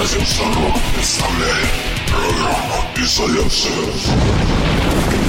Радио представляет программу «Изоляция».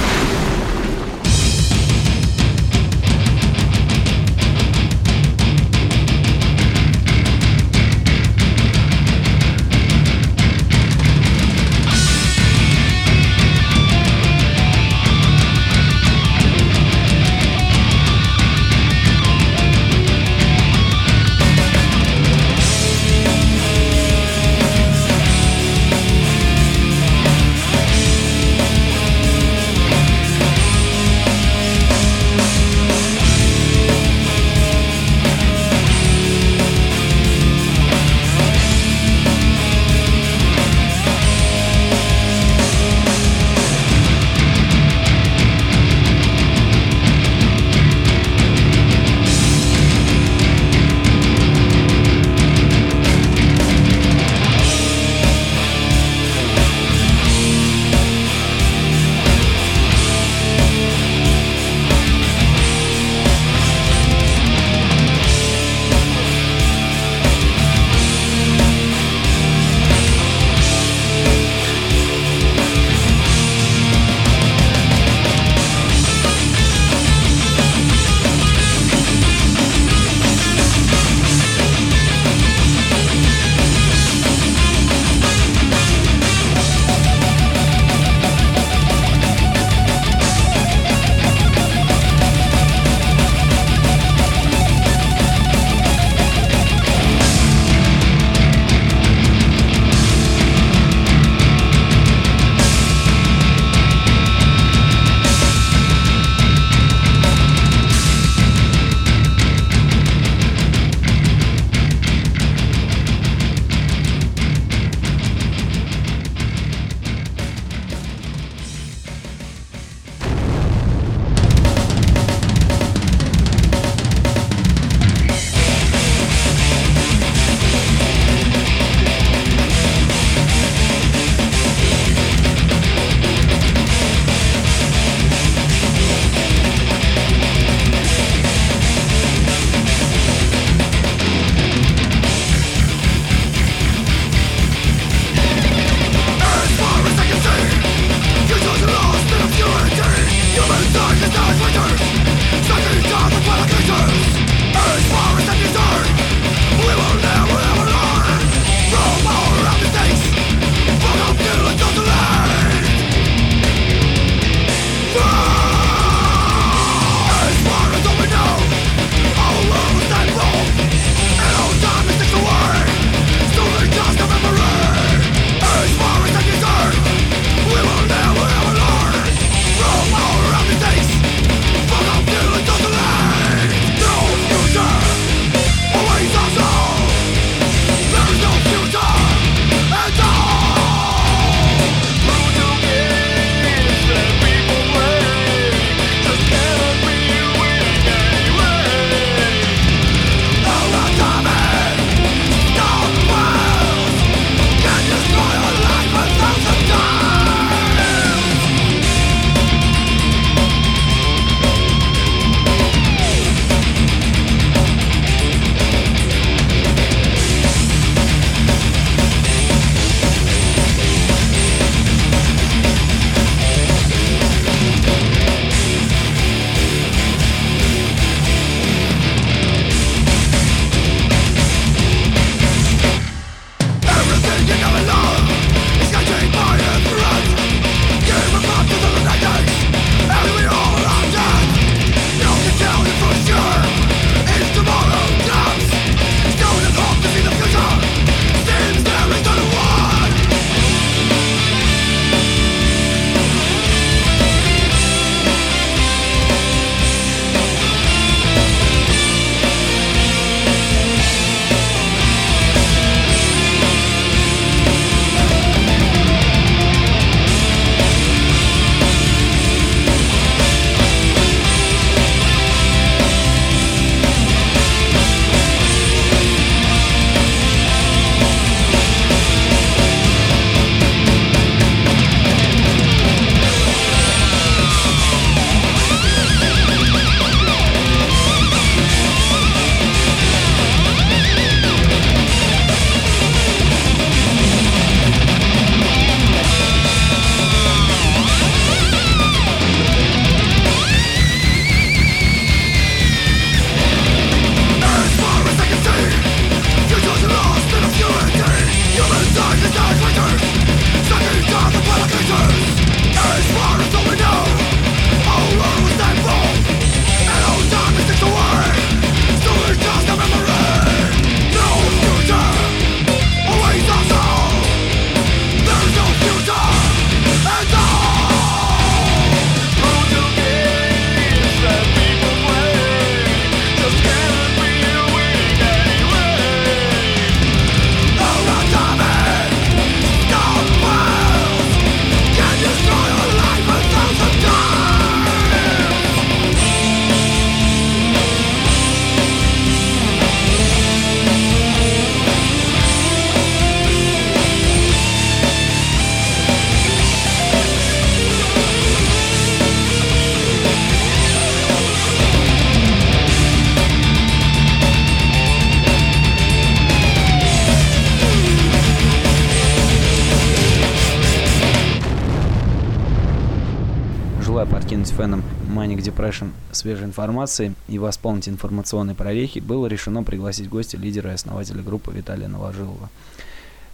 Фенам Manic Depression свежей информацией и восполнить информационные прорехи, было решено пригласить гостя лидера и основателя группы Виталия Новожилова.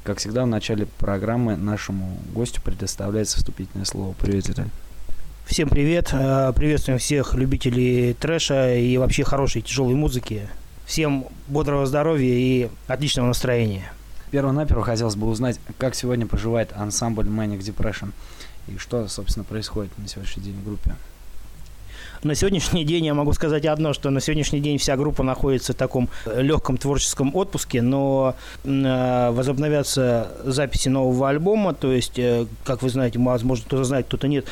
Как всегда, в начале программы нашему гостю предоставляется вступительное слово. Привет, Виталий. Всем привет. Э, приветствуем всех любителей трэша и вообще хорошей тяжелой музыки. Всем бодрого здоровья и отличного настроения. Перво-наперво хотелось бы узнать, как сегодня поживает ансамбль Manic Depression и что, собственно, происходит на сегодняшний день в группе. На сегодняшний день я могу сказать одно, что на сегодняшний день вся группа находится в таком э, легком творческом отпуске, но э, возобновятся записи нового альбома, то есть, э, как вы знаете, возможно, кто-то знает, кто-то нет,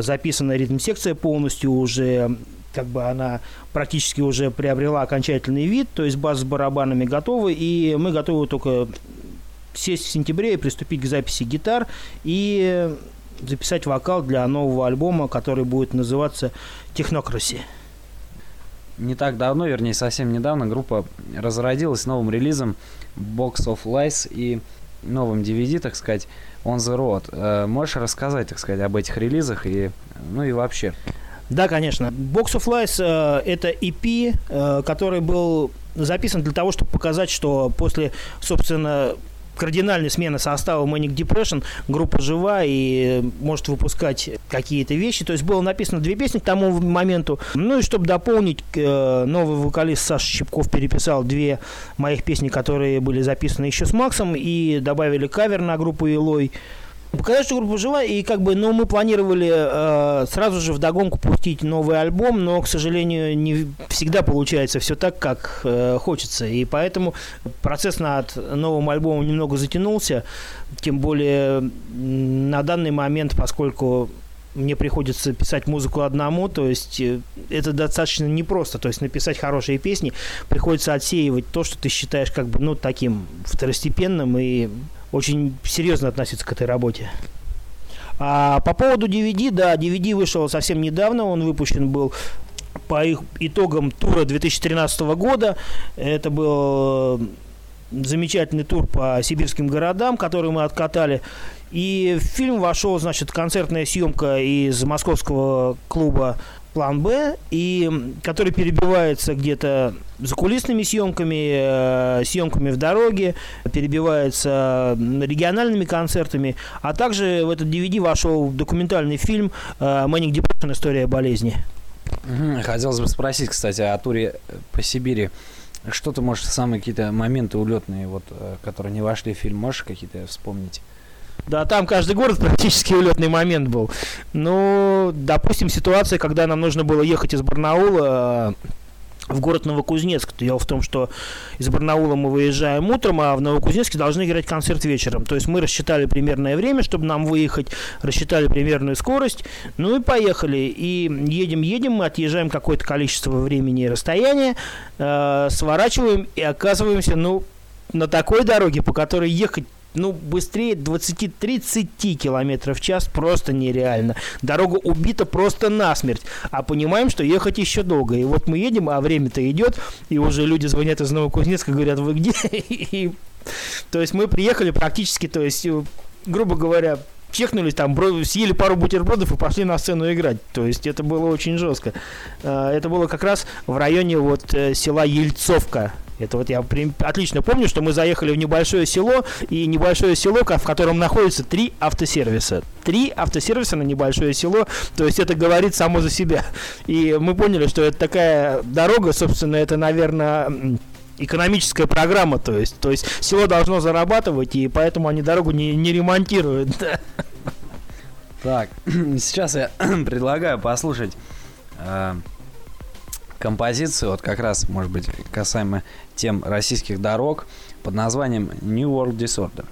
записана ритм-секция полностью уже как бы она практически уже приобрела окончательный вид, то есть база с барабанами готова, и мы готовы только сесть в сентябре и приступить к записи гитар и записать вокал для нового альбома, который будет называться «Технокраси». Не так давно, вернее, совсем недавно группа разродилась новым релизом Box of Lies и новым DVD, так сказать, On the Road. Э, можешь рассказать, так сказать, об этих релизах и, ну и вообще? Да, конечно. Box of Lies э, это EP, э, который был записан для того, чтобы показать, что после, собственно, кардинальной смены состава Manic Depression группа жива и может выпускать какие-то вещи. То есть было написано две песни к тому моменту. Ну и чтобы дополнить, э, новый вокалист Саша Щипков переписал две моих песни, которые были записаны еще с Максом, и добавили кавер на группу Илой. Показать, группа жива, и как бы, ну, мы планировали э, сразу же в догонку пустить новый альбом, но, к сожалению, не всегда получается все так, как э, хочется, и поэтому процесс над новым альбомом немного затянулся, тем более на данный момент, поскольку мне приходится писать музыку одному, то есть э, это достаточно непросто, то есть написать хорошие песни, приходится отсеивать то, что ты считаешь как бы, ну, таким второстепенным и очень серьезно относиться к этой работе. А по поводу DVD, да, DVD вышел совсем недавно, он выпущен был по их итогам тура 2013 года. Это был э, замечательный тур по сибирским городам, который мы откатали. И в фильм вошел, значит, концертная съемка из московского клуба план Б, и который перебивается где-то закулисными съемками, э, съемками в дороге, перебивается региональными концертами, а также в этот DVD вошел документальный фильм э, «Manic. История болезни». Хотелось бы спросить, кстати, о туре по Сибири. Что ты можешь, самые какие-то моменты улетные, вот, э, которые не вошли в фильм, можешь какие-то вспомнить? Да, там каждый город практически улетный момент был. Ну, допустим, ситуация, когда нам нужно было ехать из Барнаула э, в город Новокузнецк. Дело в том, что из Барнаула мы выезжаем утром, а в Новокузнецке должны играть концерт вечером. То есть мы рассчитали примерное время, чтобы нам выехать, рассчитали примерную скорость, ну и поехали. И едем-едем, мы отъезжаем какое-то количество времени и расстояния, э, сворачиваем и оказываемся, ну, на такой дороге, по которой ехать ну, быстрее 20-30 километров в час просто нереально. Дорога убита просто насмерть. А понимаем, что ехать еще долго. И вот мы едем, а время-то идет, и уже люди звонят из Новокузнецка, говорят, вы где? То есть мы приехали практически, то есть, э, грубо говоря, чекнулись там, съели пару бутербродов и пошли на сцену играть. То есть это было очень жестко. А, это было как раз в районе вот э, села Ельцовка. Это вот я отлично помню, что мы заехали в небольшое село, и небольшое село, в котором находится три автосервиса. Три автосервиса на небольшое село, то есть это говорит само за себя. И мы поняли, что это такая дорога, собственно, это, наверное, экономическая программа, то есть, то есть село должно зарабатывать, и поэтому они дорогу не, не ремонтируют. Так, сейчас я предлагаю послушать э, композицию, вот как раз, может быть, касаемо тем российских дорог под названием New World Disorder.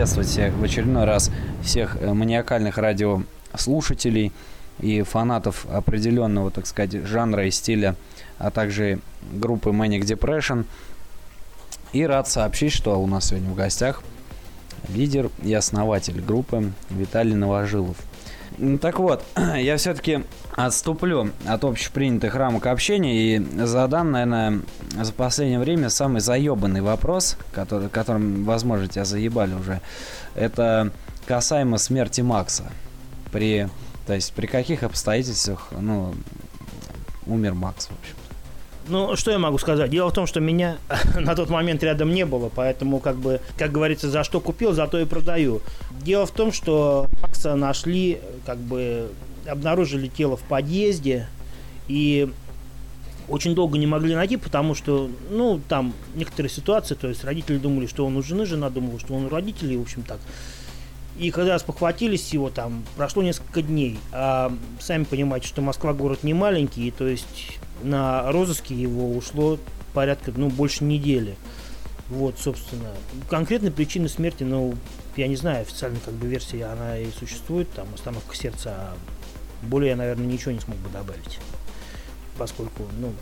Приветствовать всех в очередной раз всех э, маниакальных радиослушателей и фанатов определенного, так сказать, жанра и стиля, а также группы Manic Depression. И рад сообщить, что у нас сегодня в гостях лидер и основатель группы Виталий Новожилов. Так вот, я все-таки отступлю от общепринятых рамок общения и задам, наверное, за последнее время самый заебанный вопрос, который, которым, возможно, тебя заебали уже. Это касаемо смерти Макса. При, то есть, при каких обстоятельствах, ну, умер Макс, в общем. Ну, что я могу сказать? Дело в том, что меня на тот момент рядом не было, поэтому, как бы, как говорится, за что купил, за то и продаю. Дело в том, что Макса нашли, как бы, обнаружили тело в подъезде, и очень долго не могли найти, потому что, ну, там некоторые ситуации, то есть родители думали, что он у жены, жена думала, что он у родителей, в общем так. И когда спохватились его, там прошло несколько дней. А сами понимаете, что Москва город не маленький, то есть на розыске его ушло порядка, ну, больше недели. Вот, собственно. Конкретной причины смерти, ну, я не знаю, официальная как бы версия, она и существует, там, остановка сердца, а более я, наверное, ничего не смог бы добавить. Поскольку, ну,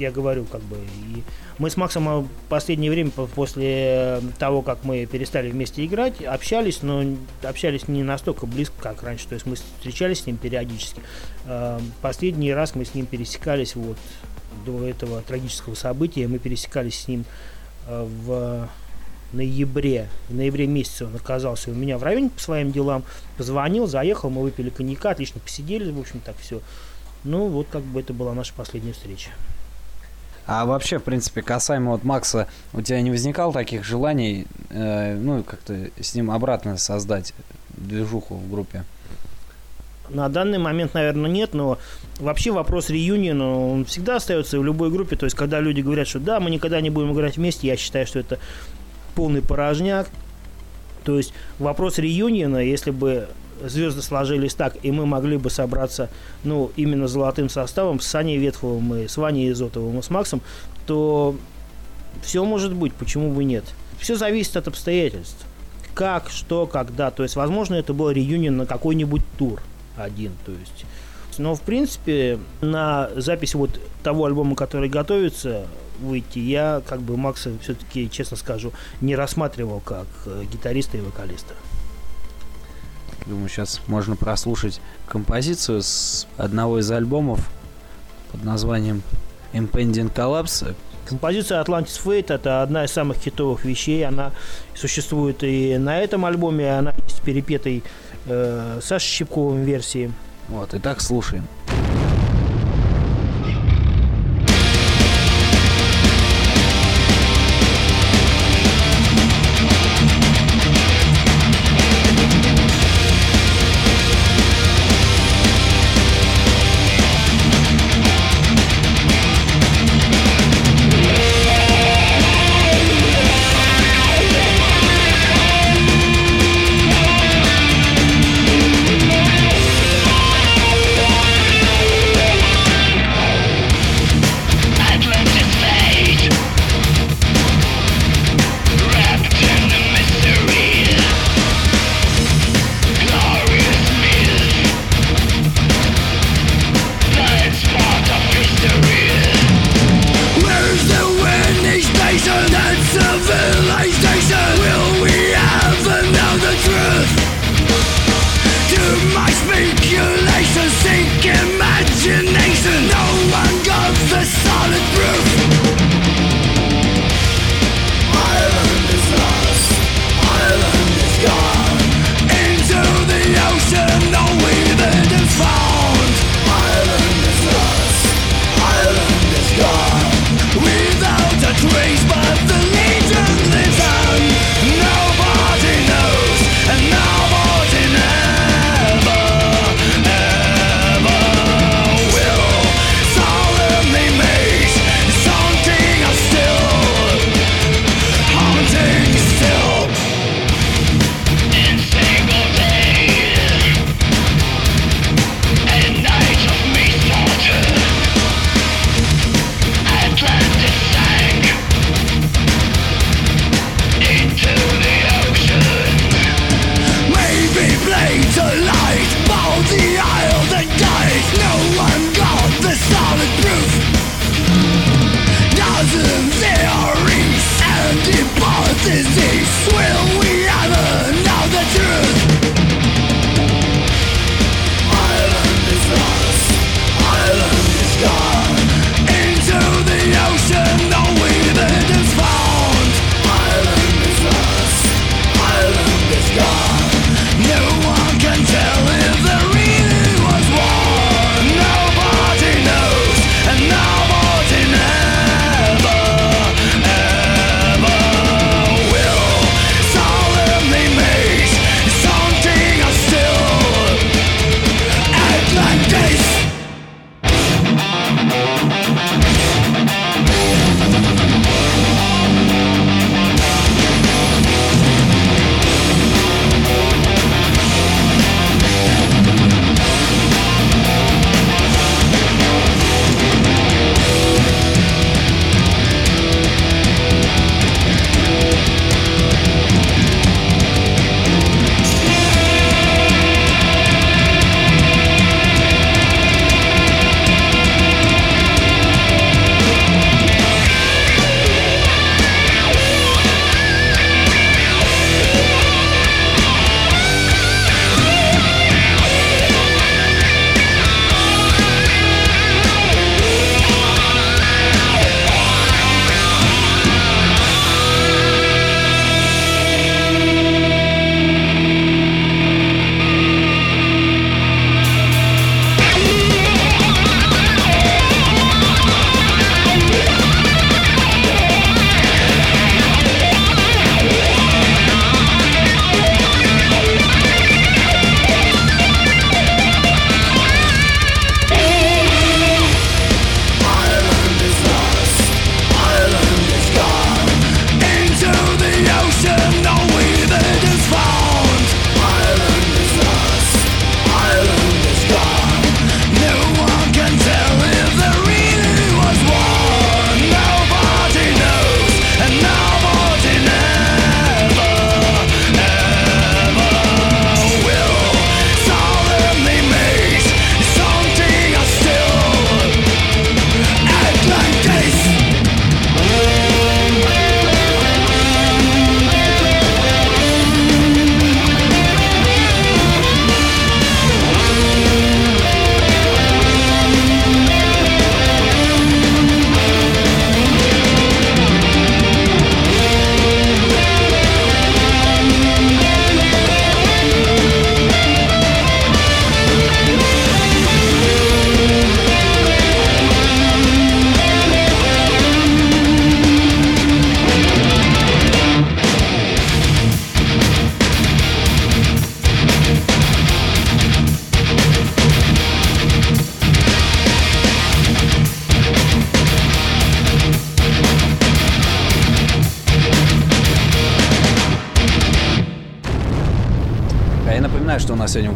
я говорю, как бы, и мы с Максом в последнее время, после того, как мы перестали вместе играть, общались, но общались не настолько близко, как раньше, то есть мы встречались с ним периодически. Э, последний раз мы с ним пересекались вот до этого трагического события, мы пересекались с ним э, в ноябре, в ноябре месяце он оказался у меня в районе по своим делам, позвонил, заехал, мы выпили коньяка, отлично посидели, в общем, так все. Ну, вот как бы это была наша последняя встреча. А вообще, в принципе, касаемо вот Макса, у тебя не возникало таких желаний, э, ну, как-то с ним обратно создать движуху в группе? На данный момент, наверное, нет, но вообще вопрос реюниона, он всегда остается в любой группе. То есть, когда люди говорят, что да, мы никогда не будем играть вместе, я считаю, что это полный порожняк. То есть, вопрос реюниона, если бы звезды сложились так, и мы могли бы собраться, ну, именно золотым составом с Саней Ветховым и с Ваней Изотовым и с Максом, то все может быть, почему бы нет. Все зависит от обстоятельств. Как, что, когда. То есть, возможно, это был реюнион на какой-нибудь тур один. То есть, но, в принципе, на запись вот того альбома, который готовится выйти, я, как бы, Макса, все-таки, честно скажу, не рассматривал как э, гитариста и вокалиста. Думаю, сейчас можно прослушать композицию с одного из альбомов под названием Impending Collapse. Композиция Atlantis Fate это одна из самых хитовых вещей. Она существует и на этом альбоме, она есть перепетой э, Сашей Щипковым версии. Вот, итак, слушаем.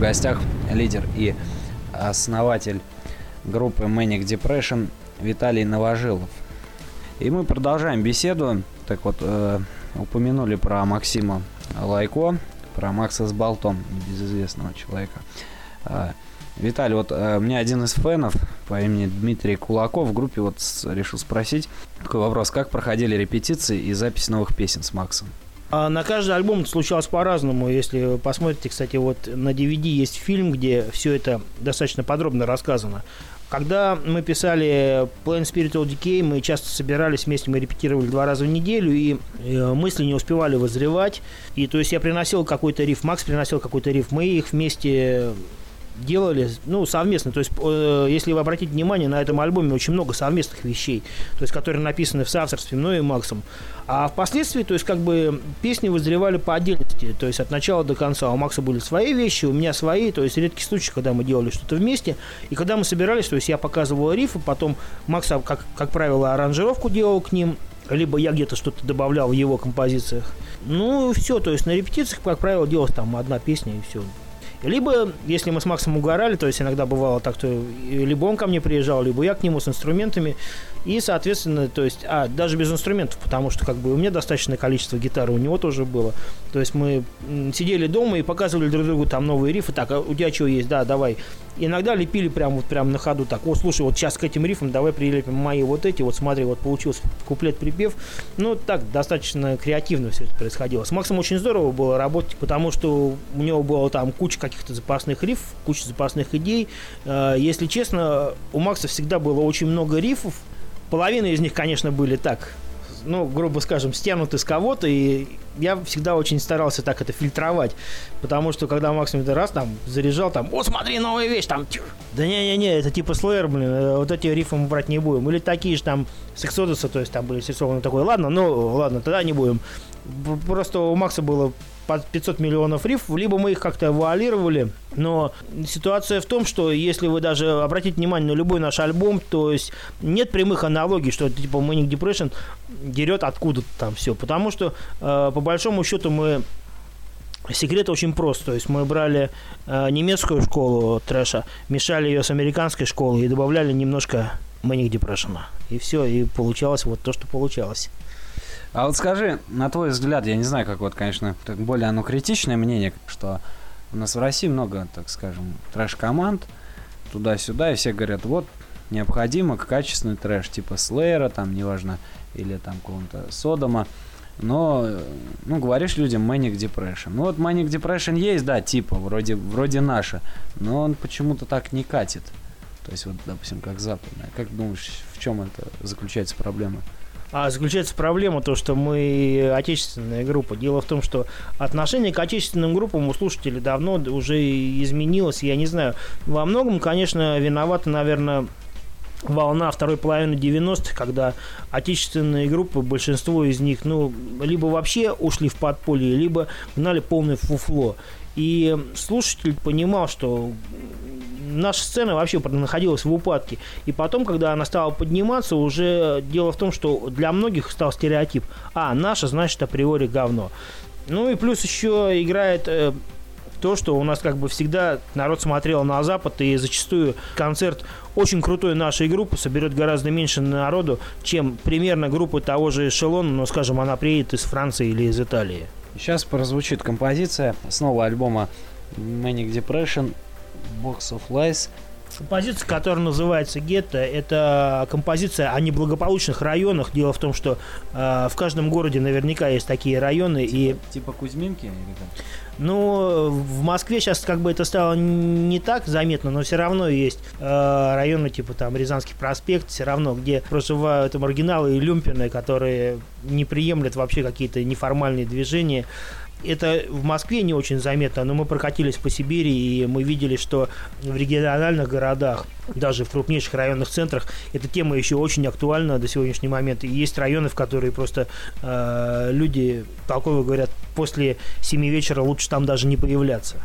Гостях лидер и основатель группы Manic Depression Виталий Новожилов. И мы продолжаем беседу. Так вот, э, упомянули про Максима Лайко, про Макса с болтом, небезызвестного человека. Э, Виталий, вот э, мне один из фенов по имени Дмитрий Кулаков в группе вот с, решил спросить такой вопрос. Как проходили репетиции и запись новых песен с Максом? А на каждый альбом это случалось по-разному. Если вы посмотрите, кстати, вот на DVD есть фильм, где все это достаточно подробно рассказано. Когда мы писали Plain Spiritual Decay, мы часто собирались вместе, мы репетировали два раза в неделю, и э, мысли не успевали возревать. И то есть я приносил какой-то риф, Макс приносил какой-то риф, мы их вместе делали, ну, совместно. То есть, э, если вы обратите внимание, на этом альбоме очень много совместных вещей, то есть, которые написаны в соавторстве мной и Максом. А впоследствии, то есть, как бы, песни вызревали по отдельности, то есть, от начала до конца. У Макса были свои вещи, у меня свои, то есть, редкий случай, когда мы делали что-то вместе. И когда мы собирались, то есть, я показывал рифы, потом Макс, как, как правило, аранжировку делал к ним, либо я где-то что-то добавлял в его композициях. Ну, все, то есть, на репетициях, как правило, делалась там одна песня и все. Либо, если мы с Максом угорали, то есть иногда бывало так, что либо он ко мне приезжал, либо я к нему с инструментами. И, соответственно, то есть, а, даже без инструментов, потому что как бы у меня достаточное количество гитары, у него тоже было. То есть мы сидели дома и показывали друг другу там новые рифы. Так, а у тебя что есть? Да, давай. Иногда лепили прямо вот прямо на ходу так. О, слушай, вот сейчас к этим рифам давай прилепим мои вот эти. Вот смотри, вот получился куплет-припев. Ну, так, достаточно креативно все это происходило. С Максом очень здорово было работать, потому что у него было там куча каких-то запасных рифов, куча запасных идей. Э, если честно, у Макса всегда было очень много рифов, Половина из них, конечно, были так, ну, грубо скажем, стянуты с кого-то, и я всегда очень старался так это фильтровать, потому что когда Максим это раз там заряжал, там, о, смотри, новая вещь, там, тю. да не-не-не, это типа слэйр, блин, э, вот эти рифы мы брать не будем, или такие же там с Exodus, то есть там были срисованы такой, ладно, ну, ладно, тогда не будем. Просто у Макса было под 500 миллионов рифов, либо мы их как-то вуалировали. Но ситуация в том, что если вы даже обратите внимание на любой наш альбом, то есть нет прямых аналогий, что типа Manic Depression дерет откуда-то там все. Потому что э, по большому счету мы Секрет очень прост. То есть мы брали э, немецкую школу трэша, мешали ее с американской школой и добавляли немножко Manic Depression. И все, и получалось вот то, что получалось. А вот скажи, на твой взгляд, я не знаю, как вот, конечно, более оно критичное мнение, что у нас в России много, так скажем, трэш-команд, туда-сюда, и все говорят, вот, необходимо качественный трэш, типа Слеера, там, неважно, или там какого-то Содома, но, ну, говоришь людям Manic Depression. Ну, вот Manic Depression есть, да, типа, вроде, вроде наша, но он почему-то так не катит. То есть, вот, допустим, как западная. Как думаешь, в чем это заключается проблема? А заключается проблема то, что мы отечественная группа. Дело в том, что отношение к отечественным группам у слушателей давно уже изменилось. Я не знаю, во многом, конечно, виновата, наверное, волна второй половины 90-х, когда отечественные группы, большинство из них, ну, либо вообще ушли в подполье, либо гнали полное фуфло. И слушатель понимал, что наша сцена вообще находилась в упадке. И потом, когда она стала подниматься, уже дело в том, что для многих стал стереотип. А, наша, значит, априори говно. Ну и плюс еще играет э, то, что у нас как бы всегда народ смотрел на Запад, и зачастую концерт очень крутой нашей группы соберет гораздо меньше народу, чем примерно группа того же эшелона, но, скажем, она приедет из Франции или из Италии. Сейчас прозвучит композиция с нового альбома Manic Depression Box of Lies. Композиция, которая называется «Гетто», это композиция о неблагополучных районах. Дело в том, что э, в каждом городе наверняка есть такие районы. Типа, и... типа Кузьминки? Или как? Ну, в Москве сейчас как бы это стало не так заметно, но все равно есть э, районы типа там Рязанский проспект, все равно, где проживают маргиналы и люмпины, которые не приемлят вообще какие-то неформальные движения это в Москве не очень заметно, но мы прокатились по Сибири, и мы видели, что в региональных городах, даже в крупнейших районных центрах, эта тема еще очень актуальна до сегодняшнего момента. И есть районы, в которые просто э, люди толково говорят, после 7 вечера лучше там даже не появляться.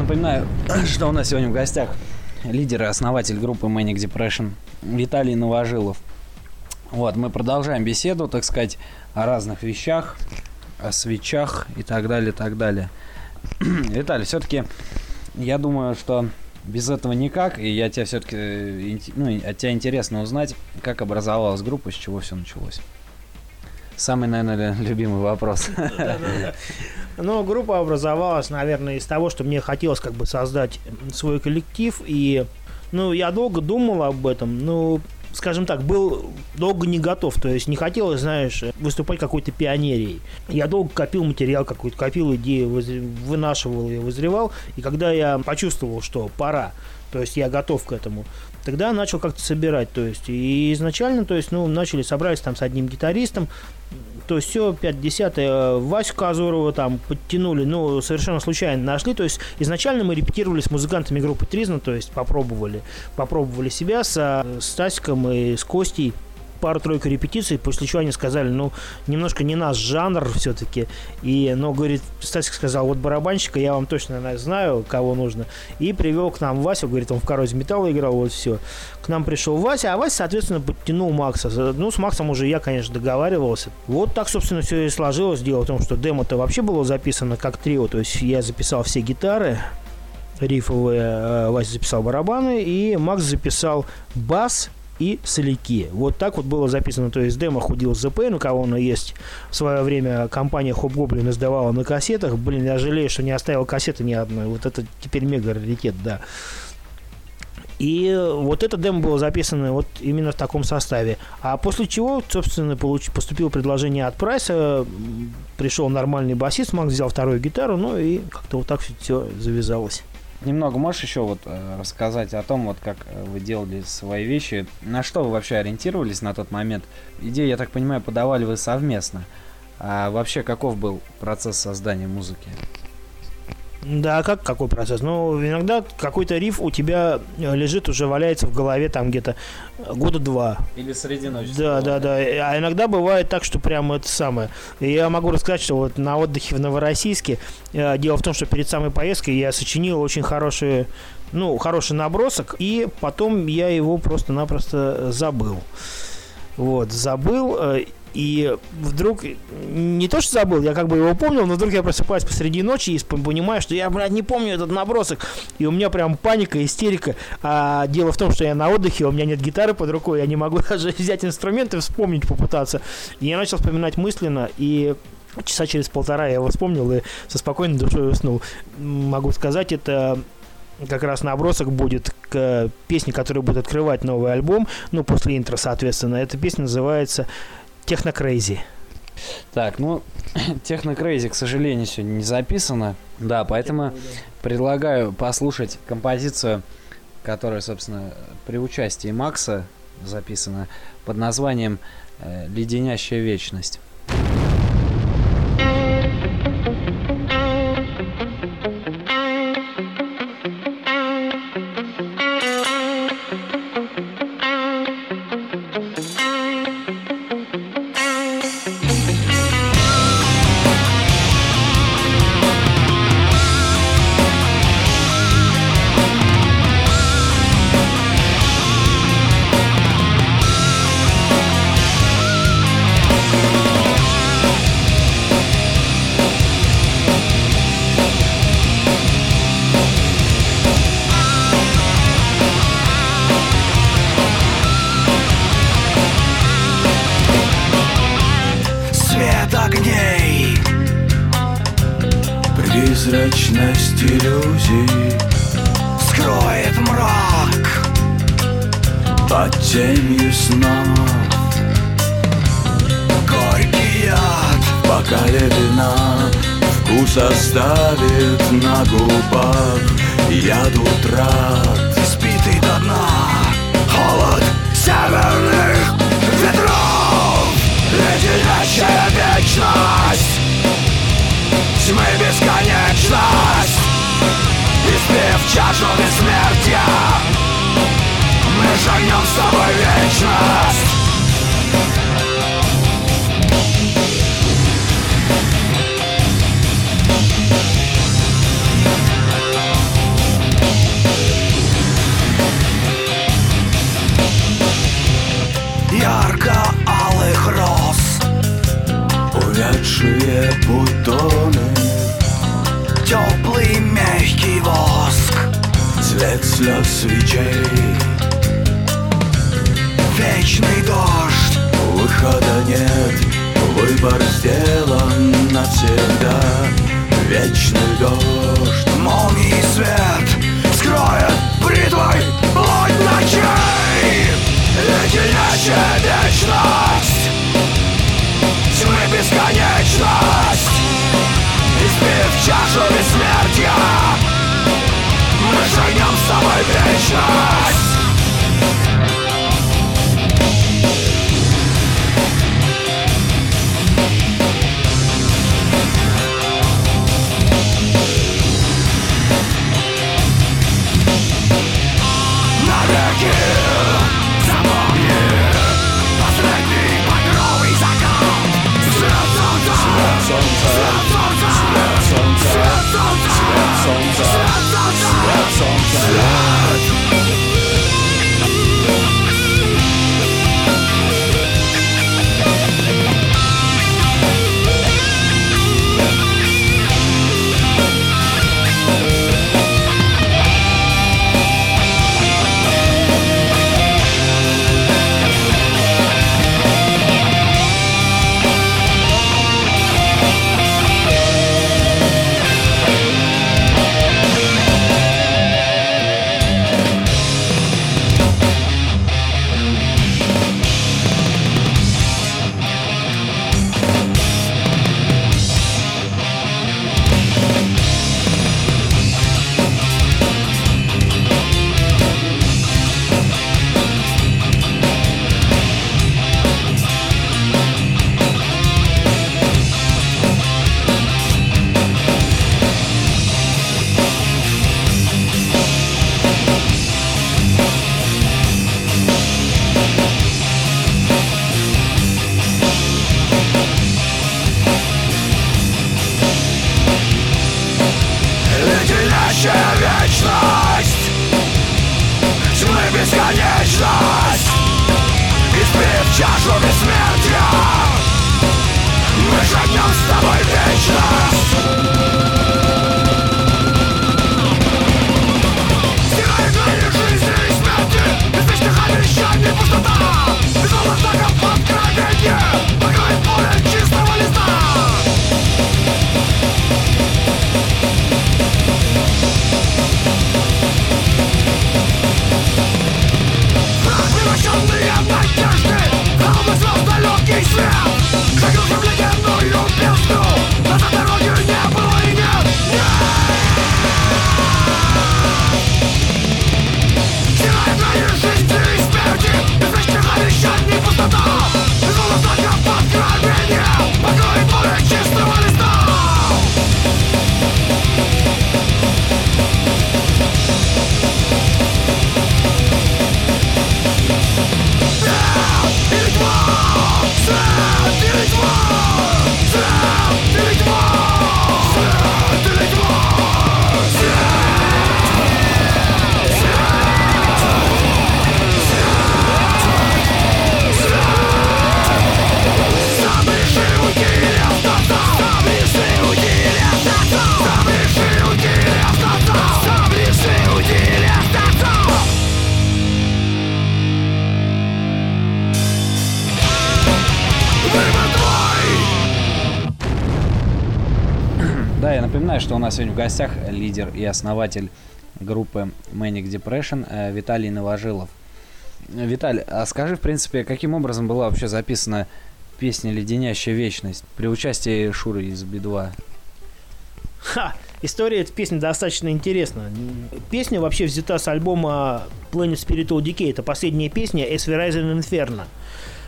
Напоминаю, что у нас сегодня в гостях лидер и основатель группы Manic Depression Виталий Новожилов. Вот, мы продолжаем беседу, так сказать, о разных вещах, о свечах и так далее, так далее. Виталий, все-таки я думаю, что без этого никак, и я тебя все-таки, ну, от тебя интересно узнать, как образовалась группа, с чего все началось. Самый, наверное, любимый вопрос. Ну, группа образовалась, наверное, из того, что мне хотелось как бы создать свой коллектив, и, ну, я долго думал об этом, ну, скажем так, был долго не готов, то есть не хотелось, знаешь, выступать какой-то пионерией. Я долго копил материал какой-то, копил идеи, вынашивал ее, вызревал, и когда я почувствовал, что пора, то есть я готов к этому, тогда начал как-то собирать, то есть и изначально, то есть, ну, начали собрались там с одним гитаристом, то все 50 э, Васю Казурова там подтянули, ну, совершенно случайно нашли. То есть изначально мы репетировали с музыкантами группы Тризна, то есть попробовали, попробовали себя с Стасиком и с Костей пару-тройку репетиций, после чего они сказали, ну, немножко не наш жанр все-таки. И, ну, говорит, Стасик сказал, вот барабанщика я вам точно знаю, кого нужно. И привел к нам Васю, говорит, он в коррозе металла играл, вот все. К нам пришел Вася, а Вася, соответственно, подтянул Макса. Ну, с Максом уже я, конечно, договаривался. Вот так, собственно, все и сложилось. Дело в том, что демо-то вообще было записано как трио, то есть я записал все гитары, рифовые, э, Вася записал барабаны, и Макс записал бас, и соляки. Вот так вот было записано. То есть демо худил ЗП, у кого оно есть. В свое время компания Хоп Гоблин издавала на кассетах. Блин, я жалею, что не оставил кассеты ни одной. Вот это теперь мега раритет, да. И вот это демо было записано вот именно в таком составе. А после чего, собственно, получ... поступило предложение от Прайса, пришел нормальный басист, Макс взял вторую гитару, ну и как-то вот так все завязалось. Немного можешь еще вот э, рассказать о том, вот как э, вы делали свои вещи, на что вы вообще ориентировались на тот момент? Идею, я так понимаю, подавали вы совместно. А вообще каков был процесс создания музыки? Да, как какой процесс? Ну, иногда какой-то риф у тебя э, лежит, уже валяется в голове там где-то э, года два. Или среди ночи. Да, да, да. А иногда бывает так, что прямо это самое. Я могу рассказать, что вот на отдыхе в Новороссийске, э, дело в том, что перед самой поездкой я сочинил очень хороший, ну, хороший набросок, и потом я его просто-напросто забыл. Вот, забыл, и вдруг, не то что забыл, я как бы его помнил, но вдруг я просыпаюсь посреди ночи и понимаю, что я, блядь, не помню этот набросок. И у меня прям паника, истерика. А дело в том, что я на отдыхе, у меня нет гитары под рукой, я не могу даже взять инструменты, вспомнить, попытаться. И я начал вспоминать мысленно, и часа через полтора я его вспомнил и со спокойной душой уснул. Могу сказать, это как раз набросок будет к песне, которая будет открывать новый альбом, ну, после интро, соответственно. Эта песня называется Технокрейзи. Так, ну, Технокрейзи, к сожалению, сегодня не записано. Да, поэтому предлагаю послушать композицию, которая, собственно, при участии Макса записана под названием э, «Леденящая вечность». проженем с тобой вечность. Ярко-алых роз. Увядшие бутоны. Теплый мягкий воск. Цвет слез свечей. Вечный дождь. Выхода нет Выбор сделан навсегда. Вечный дождь. Молнии свет Скроет бритвой Плоть ночей. Леденящая вечность. Тьмы бесконечность. Испив чашу бессмертия Мы шагнем с тобой вечность Свет солнца Свет солнца Свет солнца Свет солнца Свет солнца Леденящая нас сегодня в гостях лидер и основатель группы Manic Depression э, Виталий Новожилов. Виталий, а скажи, в принципе, каким образом была вообще записана песня «Леденящая вечность» при участии Шуры из Би-2? Ха! История этой песни достаточно интересна. Песня вообще взята с альбома Planet Spiritual Decay. Это последняя песня S. Verizon Inferno.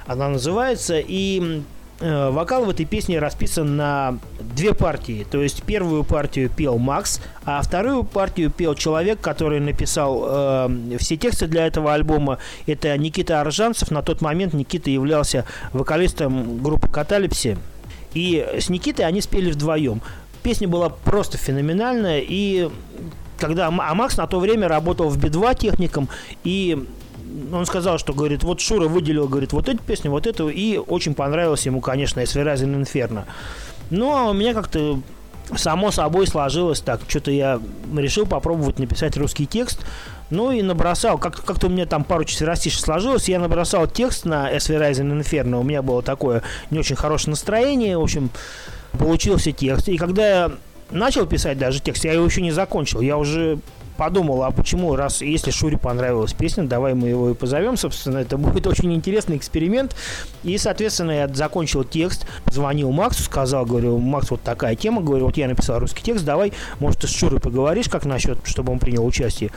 Она называется, и вокал в этой песне расписан на две партии. То есть первую партию пел Макс, а вторую партию пел человек, который написал э, все тексты для этого альбома. Это Никита Аржанцев. На тот момент Никита являлся вокалистом группы Каталипси. И с Никитой они спели вдвоем. Песня была просто феноменальная, и когда а Макс на то время работал в Би-2 техником, и он сказал, что, говорит, вот Шура выделил, говорит, вот эту песню, вот эту, и очень понравилось ему, конечно, «Эсферазин Инферно». Ну, а у меня как-то само собой сложилось так. Что-то я решил попробовать написать русский текст. Ну и набросал, как- как-то у меня там пару четверостишей сложилось, я набросал текст на. Verizon Inferno, у меня было такое не очень хорошее настроение, в общем, получился текст. И когда я начал писать даже текст, я его еще не закончил, я уже подумал, а почему, раз если Шуре понравилась песня, давай мы его и позовем, собственно, это будет очень интересный эксперимент. И, соответственно, я закончил текст, звонил Максу, сказал, говорю, Макс, вот такая тема, говорю, вот я написал русский текст, давай, может, ты с Шурой поговоришь, как насчет, чтобы он принял участие.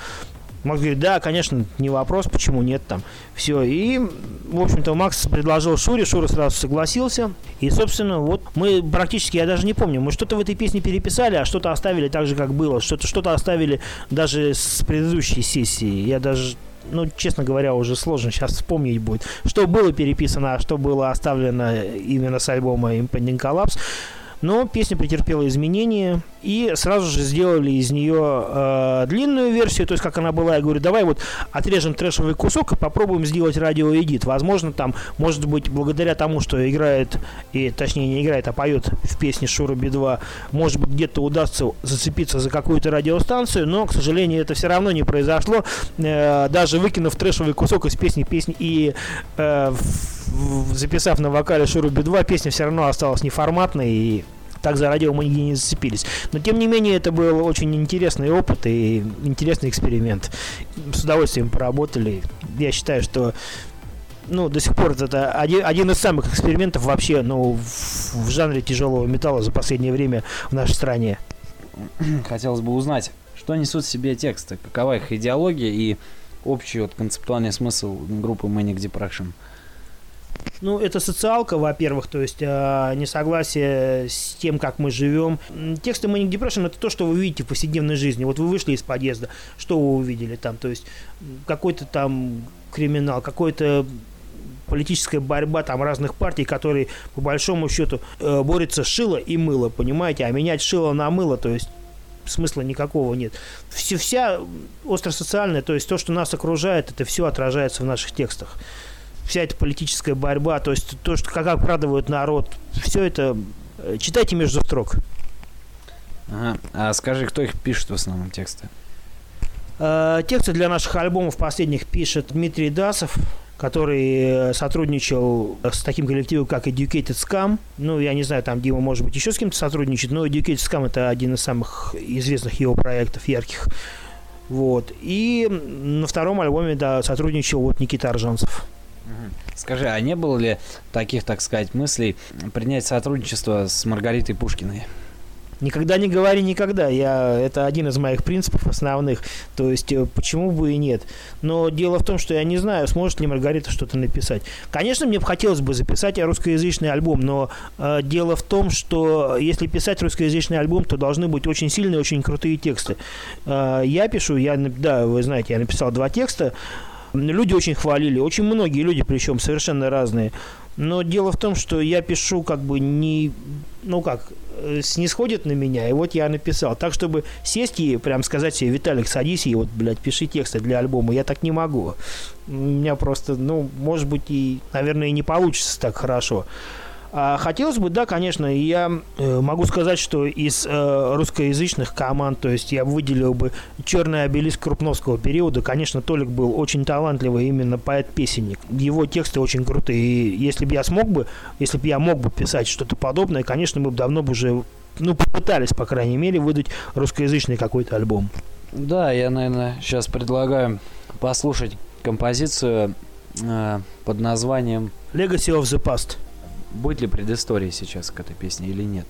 Макс говорит, да, конечно, не вопрос, почему нет там. Все, и, в общем-то, Макс предложил Шуре, Шура сразу согласился. И, собственно, вот мы практически, я даже не помню, мы что-то в этой песне переписали, а что-то оставили так же, как было. Что-то что оставили даже с предыдущей сессии. Я даже ну, честно говоря, уже сложно сейчас вспомнить будет, что было переписано, а что было оставлено именно с альбома Impending Collapse. Но песня претерпела изменения, и сразу же сделали из нее э, длинную версию, то есть как она была, я говорю, давай вот отрежем трэшевый кусок и попробуем сделать радиоэдит. Возможно, там, может быть, благодаря тому, что играет, и точнее не играет, а поет в песне Шура Би-2, может быть, где-то удастся зацепиться за какую-то радиостанцию, но, к сожалению, это все равно не произошло. Э, даже выкинув трэшевый кусок из песни, песни и э, в- в- записав на вокале Шуру Би-2, песня все равно осталась неформатной и так за радио мы нигде не зацепились. Но тем не менее это был очень интересный опыт и интересный эксперимент. С удовольствием поработали. Я считаю, что ну, до сих пор это один, один из самых экспериментов вообще ну, в, в жанре тяжелого металла за последнее время в нашей стране. Хотелось бы узнать, что несут в себе тексты, какова их идеология и общий вот, концептуальный смысл группы Manic Depression. Ну, это социалка, во-первых, то есть э, несогласие с тем, как мы живем. Тексты Manic Depression это то, что вы видите в повседневной жизни. Вот вы вышли из подъезда, что вы увидели там? То есть какой-то там криминал, какой-то политическая борьба там разных партий, которые по большому счету э, борются шило и мыло, понимаете, а менять шило на мыло, то есть смысла никакого нет. Все, вся остросоциальная, то есть то, что нас окружает, это все отражается в наших текстах вся эта политическая борьба, то есть то, что как обкрадывают народ, все это э, читайте между строк. Ага. А скажи, кто их пишет в основном тексты? Э, Тексты для наших альбомов последних пишет Дмитрий Дасов, который э, сотрудничал с таким коллективом, как Educated Scam. Ну, я не знаю, там Дима, может быть, еще с кем-то сотрудничает, но Educated Scam это один из самых известных его проектов, ярких. Вот. И на втором альбоме, да, сотрудничал вот Никита Аржанцев. Скажи, а не было ли таких, так сказать, мыслей принять сотрудничество с Маргаритой Пушкиной? Никогда не говори никогда. Я, это один из моих принципов основных. То есть, э, почему бы и нет. Но дело в том, что я не знаю, сможет ли Маргарита что-то написать. Конечно, мне бы хотелось бы записать русскоязычный альбом, но э, дело в том, что если писать русскоязычный альбом, то должны быть очень сильные, очень крутые тексты. Э, я пишу, я, да, вы знаете, я написал два текста. Люди очень хвалили, очень многие люди, причем совершенно разные. Но дело в том, что я пишу как бы не, ну как, э, снисходит на меня, и вот я написал. Так, чтобы сесть и прям сказать себе, Виталик, садись и вот, блядь, пиши тексты для альбома, я так не могу. У меня просто, ну, может быть, и, наверное, и не получится так хорошо. А хотелось бы, да, конечно, я э, могу сказать, что из э, русскоязычных команд, то есть я выделил бы черный обелиск Крупновского периода, конечно, Толик был очень талантливый именно поэт-песенник. Его тексты очень крутые, и если бы я смог бы, если бы я мог бы писать что-то подобное, конечно, мы бы давно бы уже, ну, попытались, по крайней мере, выдать русскоязычный какой-то альбом. Да, я, наверное, сейчас предлагаю послушать композицию э, под названием Legacy of the Past. «Будет ли предыстория сейчас к этой песне или нет?»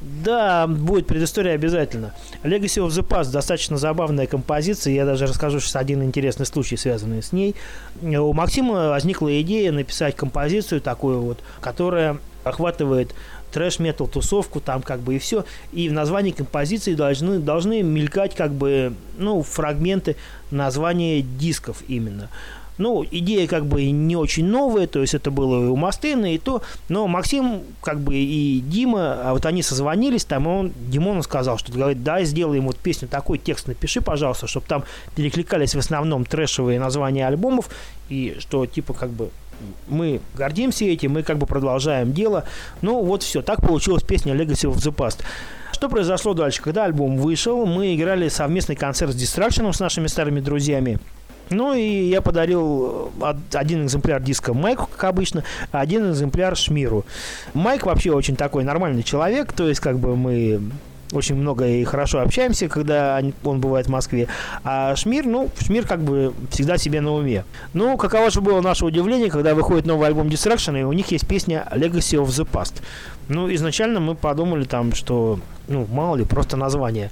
Да, будет предыстория обязательно. Legacy of the Past достаточно забавная композиция. Я даже расскажу сейчас один интересный случай, связанный с ней. У Максима возникла идея написать композицию такую вот, которая охватывает трэш-метал тусовку, там как бы и все. И в названии композиции должны, должны мелькать как бы, ну, фрагменты названия дисков именно. Ну, идея как бы не очень новая, то есть это было у Мастына, и то, но Максим, как бы и Дима, а вот они созвонились, там, он Димону сказал, что говорит, да, сделаем вот песню, такой текст напиши, пожалуйста, чтобы там перекликались в основном трэшевые названия альбомов, и что, типа, как бы мы гордимся этим, мы как бы продолжаем дело. Ну, вот все. Так получилась песня Legacy of the Past. Что произошло дальше? Когда альбом вышел, мы играли совместный концерт с Distraction с нашими старыми друзьями. Ну и я подарил э, один экземпляр диска Майку, как обычно, один экземпляр Шмиру. Майк вообще очень такой нормальный человек, то есть как бы мы очень много и хорошо общаемся, когда он бывает в Москве. А Шмир, ну, Шмир как бы всегда себе на уме. Ну, каково же было наше удивление, когда выходит новый альбом Distraction, и у них есть песня Legacy of the Past. Ну, изначально мы подумали там, что, ну, мало ли, просто название.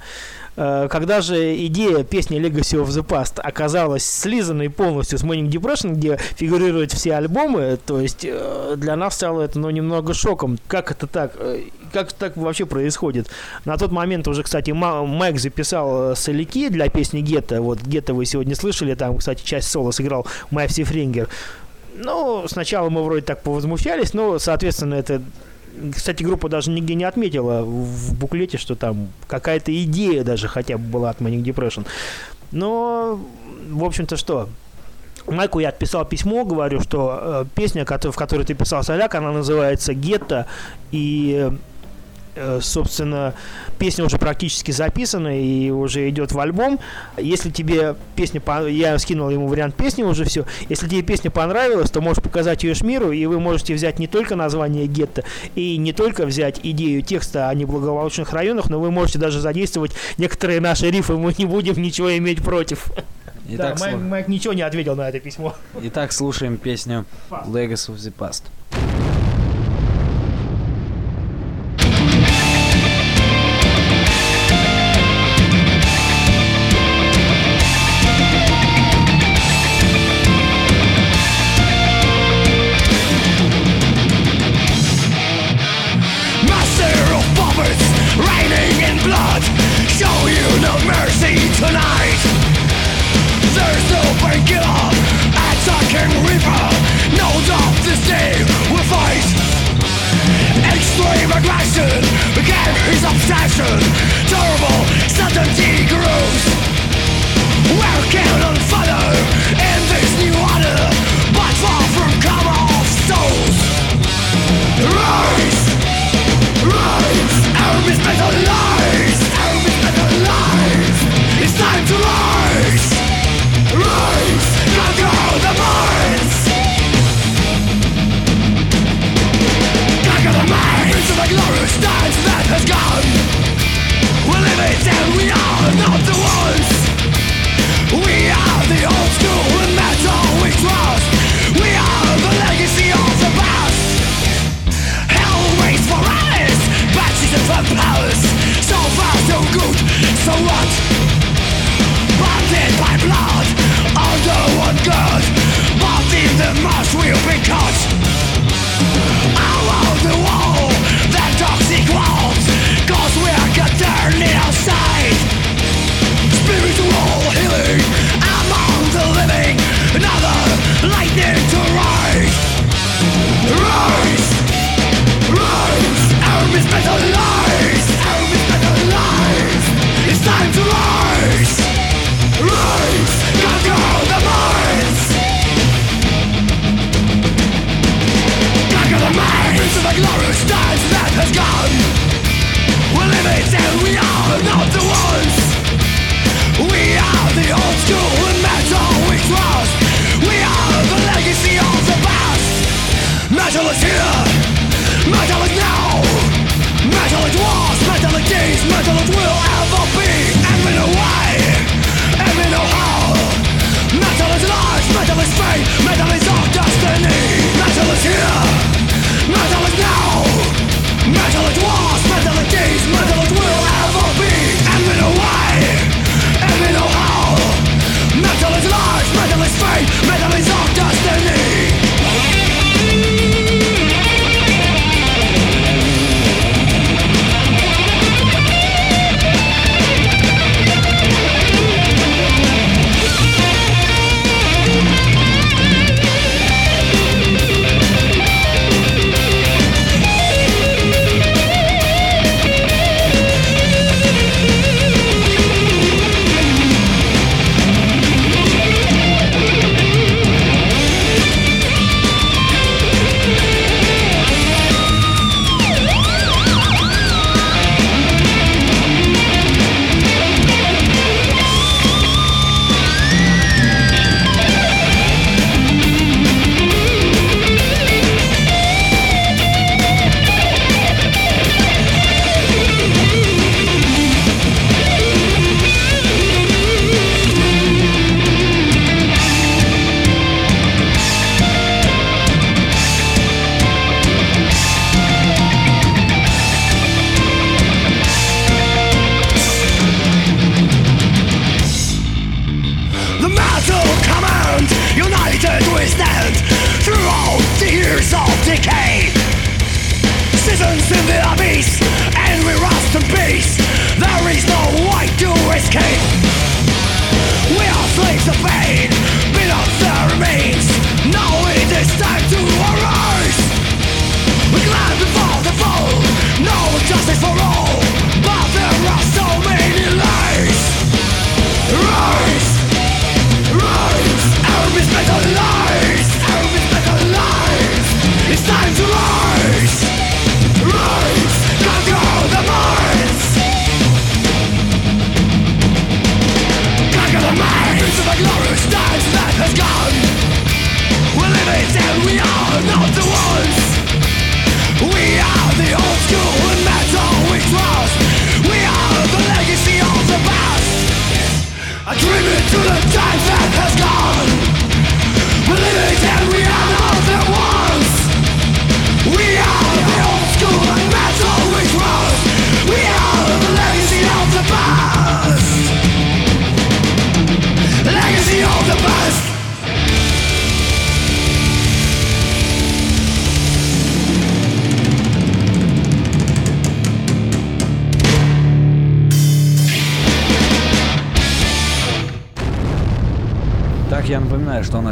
Э, когда же идея песни Legacy of the Past оказалась слизанной полностью с Morning Depression, где фигурируют все альбомы, то есть э, для нас стало это ну, немного шоком. Как это так? Э, как так вообще происходит? На тот момент уже, кстати, Майк записал солики для песни Гетто. Вот Гетто вы сегодня слышали, там, кстати, часть соло сыграл Майфси Фрингер. Ну, сначала мы вроде так повозмущались, но, соответственно, это кстати, группа даже нигде не отметила в буклете, что там какая-то идея даже хотя бы была от Manic Depression. Но, в общем-то, что? Майку я отписал письмо, говорю, что э, песня, в которой ты писал Соляк, она называется «Гетто», и собственно, песня уже практически записана и уже идет в альбом. Если тебе песня, я скинул ему вариант песни уже все. Если тебе песня понравилась, то можешь показать ее Шмиру, и вы можете взять не только название гетто, и не только взять идею текста о неблагополучных районах, но вы можете даже задействовать некоторые наши рифы, мы не будем ничего иметь против. Итак, да, Майк, Майк ничего не ответил на это письмо. Итак, слушаем песню Legacy of the Past.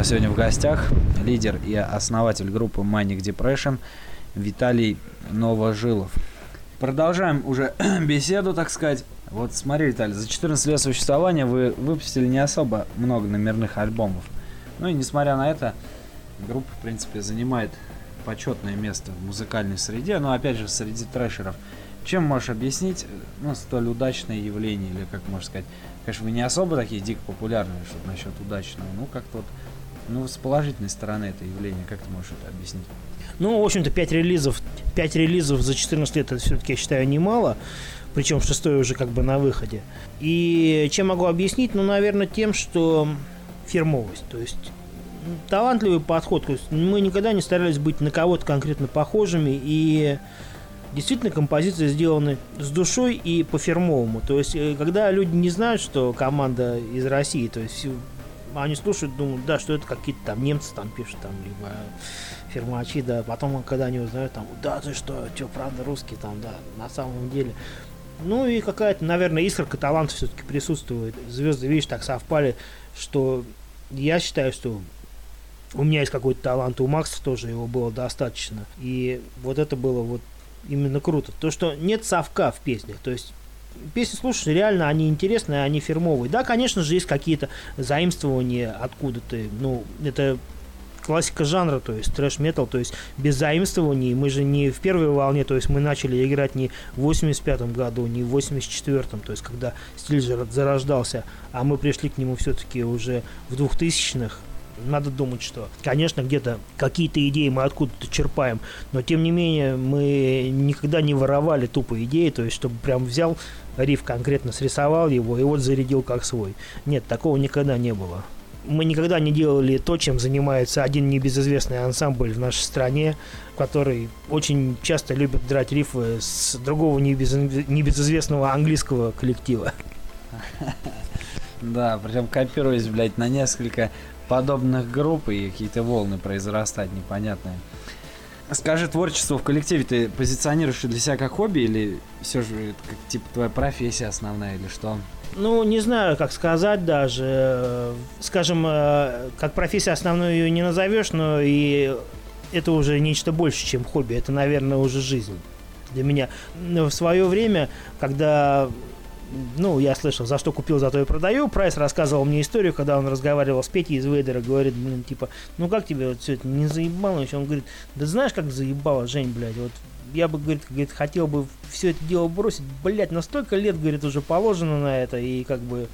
Сегодня в гостях лидер и основатель группы Manic Depression Виталий Новожилов. Продолжаем уже беседу, так сказать. Вот смотри, Виталий, за 14 лет существования вы выпустили не особо много номерных альбомов. Ну и несмотря на это, группа, в принципе, занимает почетное место в музыкальной среде, но опять же среди трэшеров. Чем можешь объяснить ну, столь удачное явление, или как можно сказать, конечно, вы не особо такие дико популярные, что насчет удачного, ну как-то вот, ну, с положительной стороны это явление, как ты можешь это объяснить? Ну, в общем-то, 5 релизов, 5 релизов за 14 лет, это все-таки, я считаю, немало. Причем шестой уже как бы на выходе. И чем могу объяснить? Ну, наверное, тем, что фирмовость. То есть м, талантливый подход. То есть мы никогда не старались быть на кого-то конкретно похожими. И действительно композиции сделаны с душой и по-фирмовому. То есть, э, когда люди не знают, что команда из России, то есть они слушают, думают, да, что это какие-то там немцы там пишут, там, либо фирмачи, да, потом, когда они узнают, там, да, ты что, что, правда, русский, там, да, на самом деле. Ну и какая-то, наверное, искорка таланта все-таки присутствует. Звезды, видишь, так совпали, что я считаю, что у меня есть какой-то талант, у Макса тоже его было достаточно. И вот это было вот именно круто. То, что нет совка в песнях, то есть песни слушаешь, реально они интересные, они фирмовые. Да, конечно же, есть какие-то заимствования откуда-то. Ну, это классика жанра, то есть трэш-метал, то есть без заимствований. Мы же не в первой волне, то есть мы начали играть не в 85 году, не в 84-м, то есть когда стиль зарождался, а мы пришли к нему все-таки уже в 2000-х. Надо думать, что, конечно, где-то какие-то идеи мы откуда-то черпаем, но тем не менее мы никогда не воровали тупо идеи, то есть чтобы прям взял риф конкретно срисовал его и вот зарядил как свой. Нет, такого никогда не было мы никогда не делали то, чем занимается один небезызвестный ансамбль в нашей стране, который очень часто любит драть рифы с другого небез... небезызвестного английского коллектива. Да, причем копируясь, блядь, на несколько подобных групп и какие-то волны произрастать непонятные. Скажи, творчество в коллективе ты позиционируешь для себя как хобби или все же это как типа твоя профессия основная или что? Ну, не знаю, как сказать даже. Скажем, э, как профессия основную ее не назовешь, но и это уже нечто больше, чем хобби. Это, наверное, уже жизнь для меня. В свое время, когда ну, я слышал, за что купил, за то и продаю. Прайс рассказывал мне историю, когда он разговаривал с Петей из Вейдера, говорит, блин, типа, ну как тебе вот все это не заебало? еще? Он говорит, да знаешь, как заебало, Жень, блядь, вот я бы, говорит, говорит, хотел бы все это дело бросить, блядь, на столько лет, говорит, уже положено на это, и как бы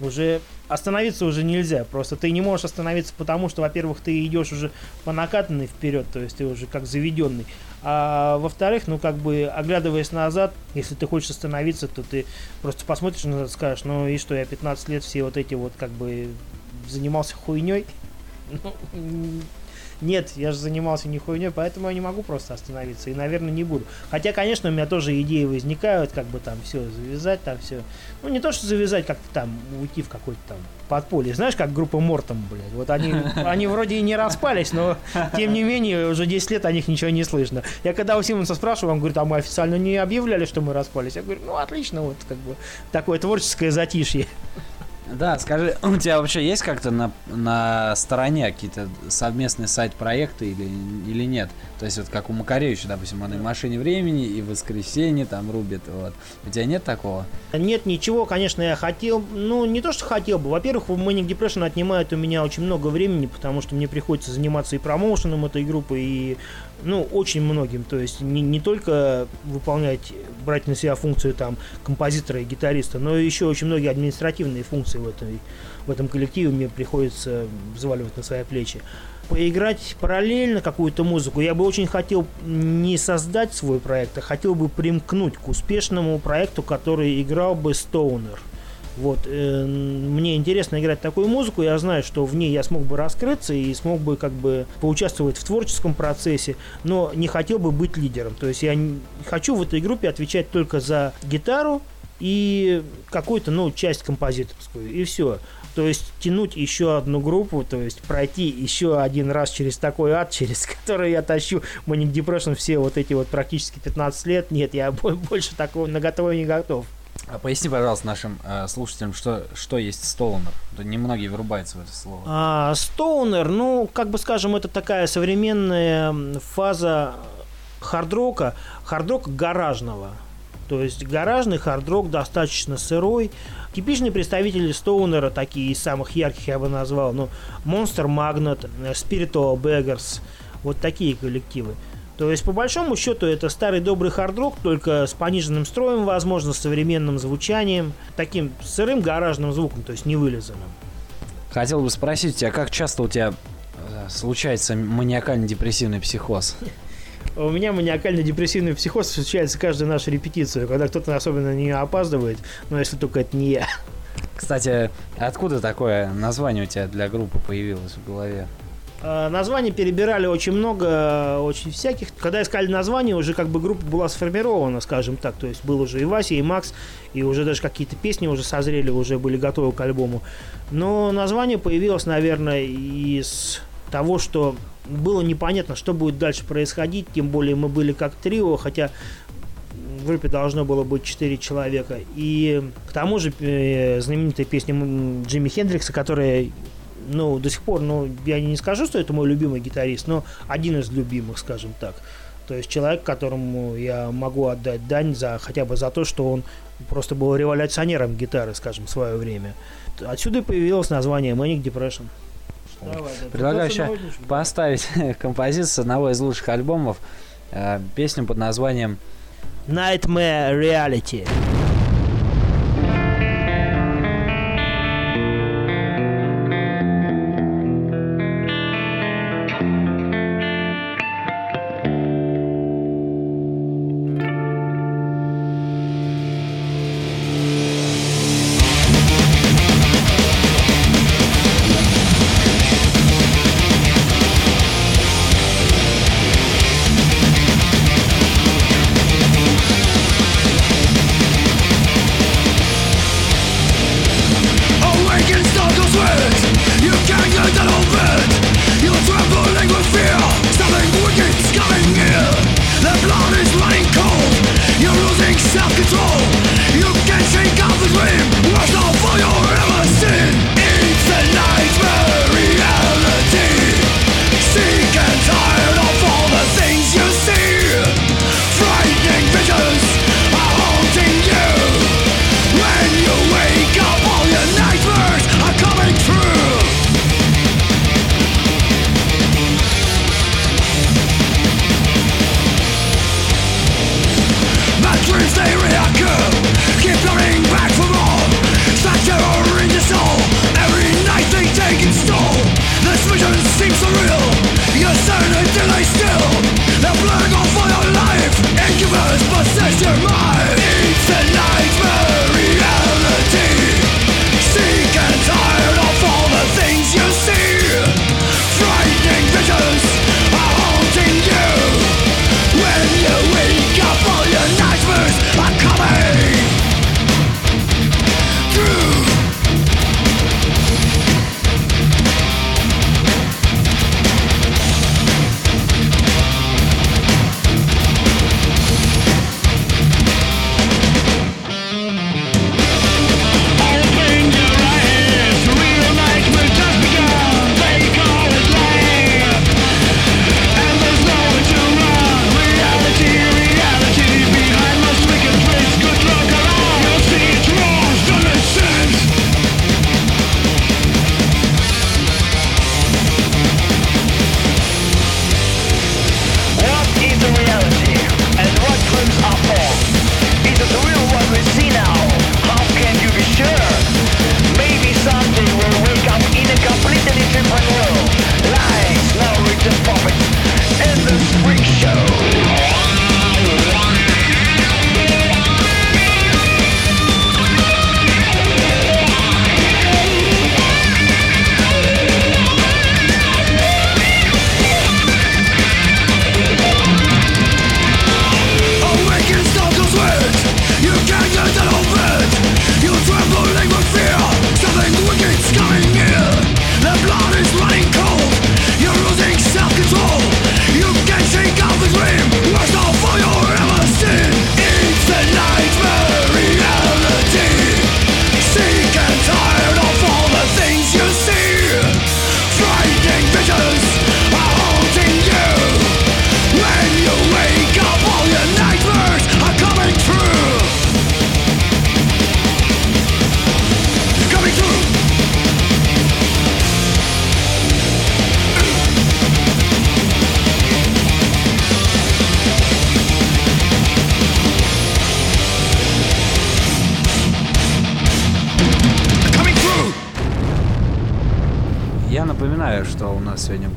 уже остановиться уже нельзя. Просто ты не можешь остановиться, потому что, во-первых, ты идешь уже по накатанной вперед, то есть ты уже как заведенный. А во-вторых, ну как бы оглядываясь назад, если ты хочешь остановиться, то ты просто посмотришь на это и скажешь, ну и что, я 15 лет все вот эти вот как бы занимался хуйней. Ну, нет, я же занимался не хуйней, поэтому я не могу просто остановиться и, наверное, не буду. Хотя, конечно, у меня тоже идеи возникают, как бы там все завязать, там все. Ну, не то, что завязать, как-то там уйти в какой-то там подполье. Знаешь, как группа Мортом, блядь. Вот они, они вроде и не распались, но тем не менее уже 10 лет о них ничего не слышно. Я когда у Симонса спрашиваю, он говорит, а мы официально не объявляли, что мы распались. Я говорю, ну отлично, вот как бы такое творческое затишье. Да, скажи, у тебя вообще есть как-то на, на стороне какие-то совместные сайт-проекты или, или нет? То есть вот как у Макаревича, допустим, он и в «Машине времени», и в «Воскресенье» там рубит, вот. У тебя нет такого? Нет, ничего, конечно, я хотел, ну, не то, что хотел бы. Во-первых, Manic Depression отнимает у меня очень много времени, потому что мне приходится заниматься и промоушеном этой группы, и, ну, очень многим. То есть не, не только выполнять, брать на себя функцию там композитора и гитариста, но еще очень многие административные функции в, этой, в этом коллективе мне приходится взваливать на свои плечи поиграть параллельно какую-то музыку. Я бы очень хотел не создать свой проект, а хотел бы примкнуть к успешному проекту, который играл бы Стоунер. Вот, э, мне интересно играть такую музыку, я знаю, что в ней я смог бы раскрыться и смог бы как бы поучаствовать в творческом процессе, но не хотел бы быть лидером. То есть я хочу в этой группе отвечать только за гитару и какую-то, ну, часть композиторскую, и все. То есть тянуть еще одну группу, то есть пройти еще один раз через такой ад, через который я тащу Manic Depression все вот эти вот практически 15 лет, нет, я бо- больше такого на готовое не готов. А поясни, пожалуйста, нашим э, слушателям, что, что есть стоунер. Немногие врубаются в это слово. А, Стоунер, ну, как бы скажем, это такая современная фаза хардрока, хардрока гаражного. То есть гаражный хардрок достаточно сырой. Типичные представители Стоунера, такие из самых ярких я бы назвал, ну, Monster Magnet, э, Spiritual Beggars, вот такие коллективы. То есть, по большому счету, это старый добрый хардрок, только с пониженным строем, возможно, с современным звучанием, таким сырым гаражным звуком, то есть невылизанным. Хотел бы спросить тебя, как часто у тебя э, случается маниакально-депрессивный психоз? У меня маниакально-депрессивный психоз случается каждую нашу репетицию, когда кто-то особенно на нее опаздывает, но если только это не я. Кстати, откуда такое название у тебя для группы появилось в голове? А, Названий перебирали очень много, очень всяких. Когда искали название, уже как бы группа была сформирована, скажем так. То есть был уже и Вася, и Макс, и уже даже какие-то песни уже созрели, уже были готовы к альбому. Но название появилось, наверное, из того, что было непонятно, что будет дальше происходить. Тем более мы были как трио, хотя в группе должно было быть 4 человека. И к тому же э, знаменитая песня Джимми Хендрикса, которая ну, до сих пор, ну, я не скажу, что это мой любимый гитарист, но один из любимых, скажем так. То есть человек, которому я могу отдать дань за хотя бы за то, что он просто был революционером гитары, скажем, в свое время. Отсюда и появилось название Manic Depression. Давай, да. Предлагаю меня. поставить композицию одного из лучших альбомов, э, песню под названием Nightmare Reality.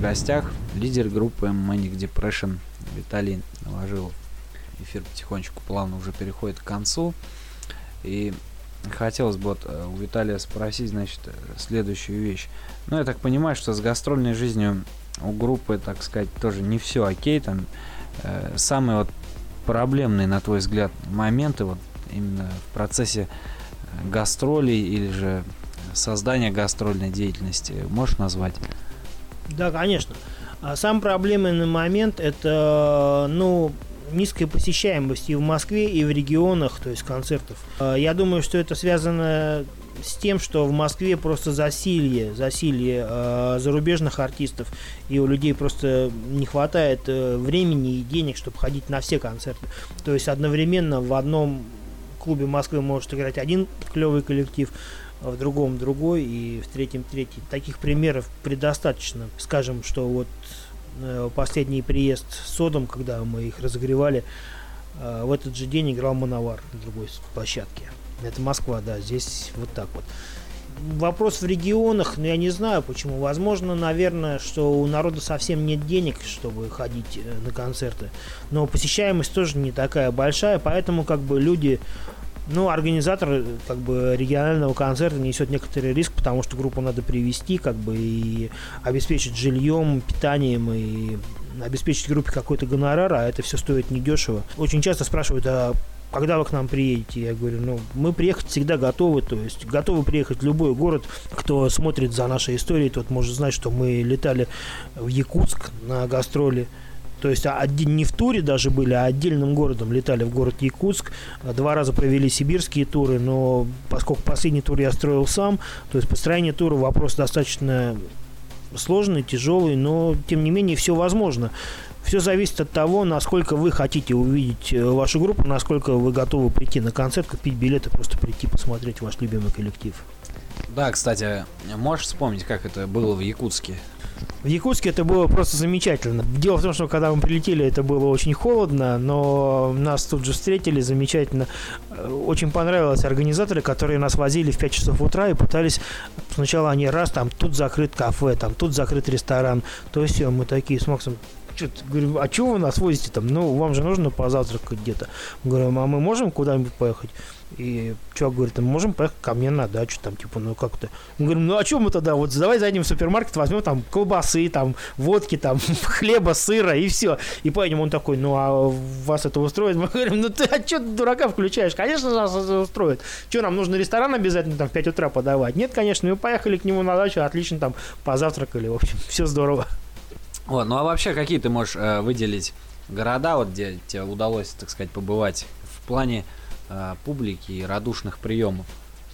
Гостях лидер группы Manic Depression Виталий Новожилов. Эфир потихонечку плавно уже переходит к концу. И хотелось бы вот э, у Виталия спросить, значит, э, следующую вещь. Ну, я так понимаю, что с гастрольной жизнью у группы, так сказать, тоже не все окей. Там э, самые вот проблемные, на твой взгляд, моменты вот именно в процессе э, гастролей или же создания гастрольной деятельности можешь назвать? Да, конечно. А Сам проблемный момент это, ну, низкая посещаемость и в Москве, и в регионах, то есть концертов. А, Я думаю, что это связано с тем, что в Москве просто засилье, засилье э, зарубежных артистов, и у людей просто не хватает э, времени и денег, чтобы ходить на все концерты. То есть одновременно в одном клубе Москвы может играть один клевый коллектив, в другом другой и в третьем третий. Таких примеров предостаточно. Скажем, что вот э, последний приезд с Содом, когда мы их разогревали, э, в этот же день играл Мановар на другой площадке. Это Москва, да, здесь вот так вот. Вопрос в регионах, но я не знаю почему. Возможно, наверное, что у народа совсем нет денег, чтобы ходить э, на концерты. Но посещаемость тоже не такая большая, поэтому как бы люди ну, организатор э, как бы регионального концерта несет некоторый риск, потому что группу надо привести, как бы и обеспечить жильем, питанием и обеспечить группе какой-то гонорар, а это все стоит недешево. Очень часто спрашивают, а когда вы к нам приедете? Я говорю, ну, мы приехать всегда готовы, то есть готовы приехать в любой город. Кто смотрит за нашей историей, тот может знать, что мы летали в Якутск на гастроли. То есть а, один- не в туре даже были, а отдельным городом летали в город Якутск. А, Два раза провели сибирские туры, но поскольку последний тур я строил сам, то есть построение тура вопрос достаточно сложный, тяжелый, но тем не менее все возможно. Все зависит от того, насколько вы хотите увидеть э, вашу группу, насколько вы готовы прийти на концерт, купить билеты, просто прийти посмотреть ваш любимый коллектив. Да, кстати, можешь вспомнить, как это было в Якутске? В Якутске это было просто замечательно. Дело в том, что когда мы прилетели, это было очень холодно, но нас тут же встретили замечательно. Э, Очень понравилось организаторы, которые нас возили в 5 часов утра и пытались... Сначала они раз, там тут закрыт кафе, там тут закрыт ресторан. То есть мы такие с Максом что-то говорим, а чего вы нас возите там? Ну, вам же нужно позавтракать где-то. Мы говорим, а мы можем куда-нибудь поехать? И чувак говорит, мы можем поехать ко мне на дачу, там, типа, ну как-то. Мы говорим, ну а что мы тогда? Вот давай зайдем в супермаркет, возьмем там колбасы, там, водки, там, хлеба, сыра и все. И поедем. Он такой, ну а вас это устроит? Мы говорим, ну ты а что ты дурака включаешь? Конечно, нас это устроит. Что, нам нужно ресторан обязательно там в 5 утра подавать? Нет, конечно, мы поехали к нему на дачу, отлично там позавтракали, в общем, все здорово. Вот, ну а вообще какие ты можешь э, выделить города, вот где тебе удалось, так сказать, побывать в плане э, публики и радушных приемов?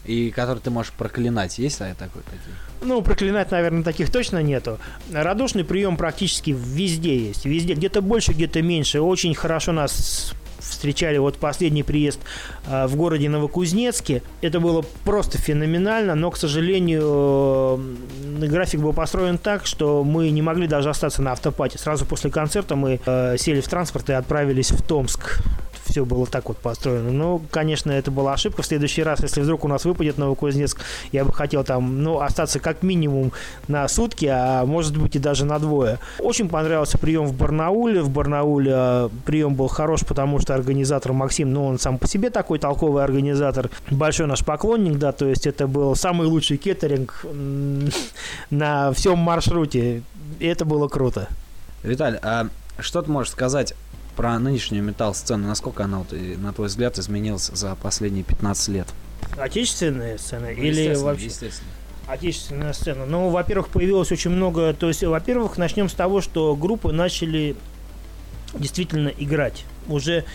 И которые ты можешь проклинать, есть ли такой такие? Ну, проклинать, наверное, таких точно нету. Радушный прием практически везде есть. Везде. Где-то больше, где-то меньше. Очень хорошо нас встречали вот последний приезд э, в городе Новокузнецке. Это было просто феноменально, но, к сожалению, э, график был построен так, что мы не могли даже остаться на автопате. Сразу после концерта мы э, сели в транспорт и отправились в Томск. Все было так вот построено. Ну, конечно, это была ошибка. В следующий раз, если вдруг у нас выпадет Новокузнецк, я бы хотел там, ну, остаться как минимум на сутки, а может быть и даже на двое. Очень понравился прием в Барнауле. В Барнауле э, прием был хорош, потому что организатор Максим, ну, он сам по себе такой толковый организатор, большой наш поклонник, да, то есть это был самый лучший кеттеринг на всем маршруте. И это было круто. Виталь, а что ты можешь сказать про нынешнюю металл-сцену? Насколько она, вот, и, на твой взгляд, изменилась за последние 15 лет? Отечественная сцена Ну, или естественно, вообще Естественно. отечественная сцена? Ну, во-первых, появилось очень много... То есть, во-первых, начнем с того, что группы начали действительно играть. Уже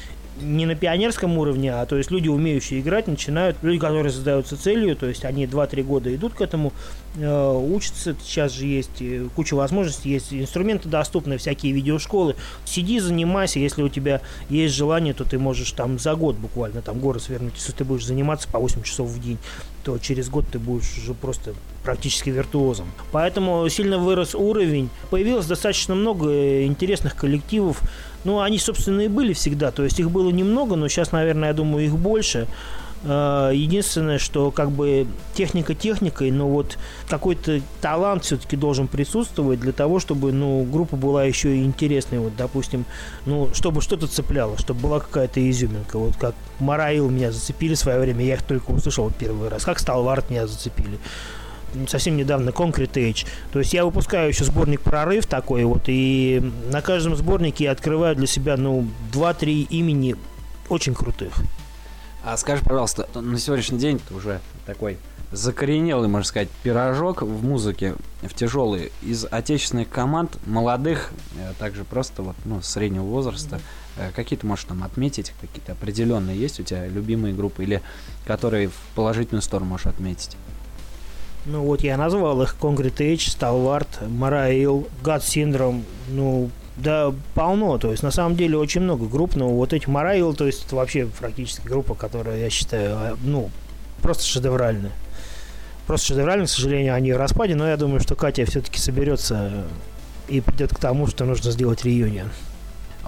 не на пионерском уровне, а то есть люди, умеющие играть, начинают, люди, которые задаются целью, то есть они 2-3 года идут к этому, э, учатся, сейчас же есть э, куча возможностей, есть инструменты доступны, всякие видеошколы. Сиди, занимайся, если у тебя есть желание, то ты можешь там за год буквально там горы свернуть, если ты будешь заниматься по 8 часов в день, то через год ты будешь уже просто практически виртуозом. Поэтому сильно вырос уровень, появилось достаточно много э, интересных коллективов, ну, они, собственно, и были всегда. То есть их было немного, но сейчас, наверное, я думаю, их больше. Э, Единственное, что как бы техника техникой, но вот какой-то талант все-таки должен присутствовать для того, чтобы, ну, группа была еще и интересной. Вот, допустим, ну, чтобы что-то цепляло, чтобы была какая-то изюминка. Вот как Мараил меня зацепили в свое время, я их только услышал первый раз. Как Сталвард меня зацепили совсем недавно Concrete Age. То есть я выпускаю еще сборник «Прорыв» такой вот, и на каждом сборнике я открываю для себя, ну, 2-3 имени очень крутых. А скажи, пожалуйста, на сегодняшний день ты уже такой закоренелый, можно сказать, пирожок в музыке, в тяжелый, из отечественных команд, молодых, э, также просто вот, ну, среднего возраста, э, какие ты можешь там отметить, какие-то определенные есть у тебя любимые группы, или которые в положительную сторону можешь отметить? Ну вот я назвал их. Concrete Age, Stalwart, Marail, God Syndrome, ну да, полно, то есть на самом деле очень много групп, но вот эти Marail, то есть это вообще практически группа, которая, я считаю, а, ну, просто шедевральная. Просто шедевральная, к сожалению, они в распаде, но я думаю, что Катя все-таки соберется и придет к тому, что нужно сделать реюнион.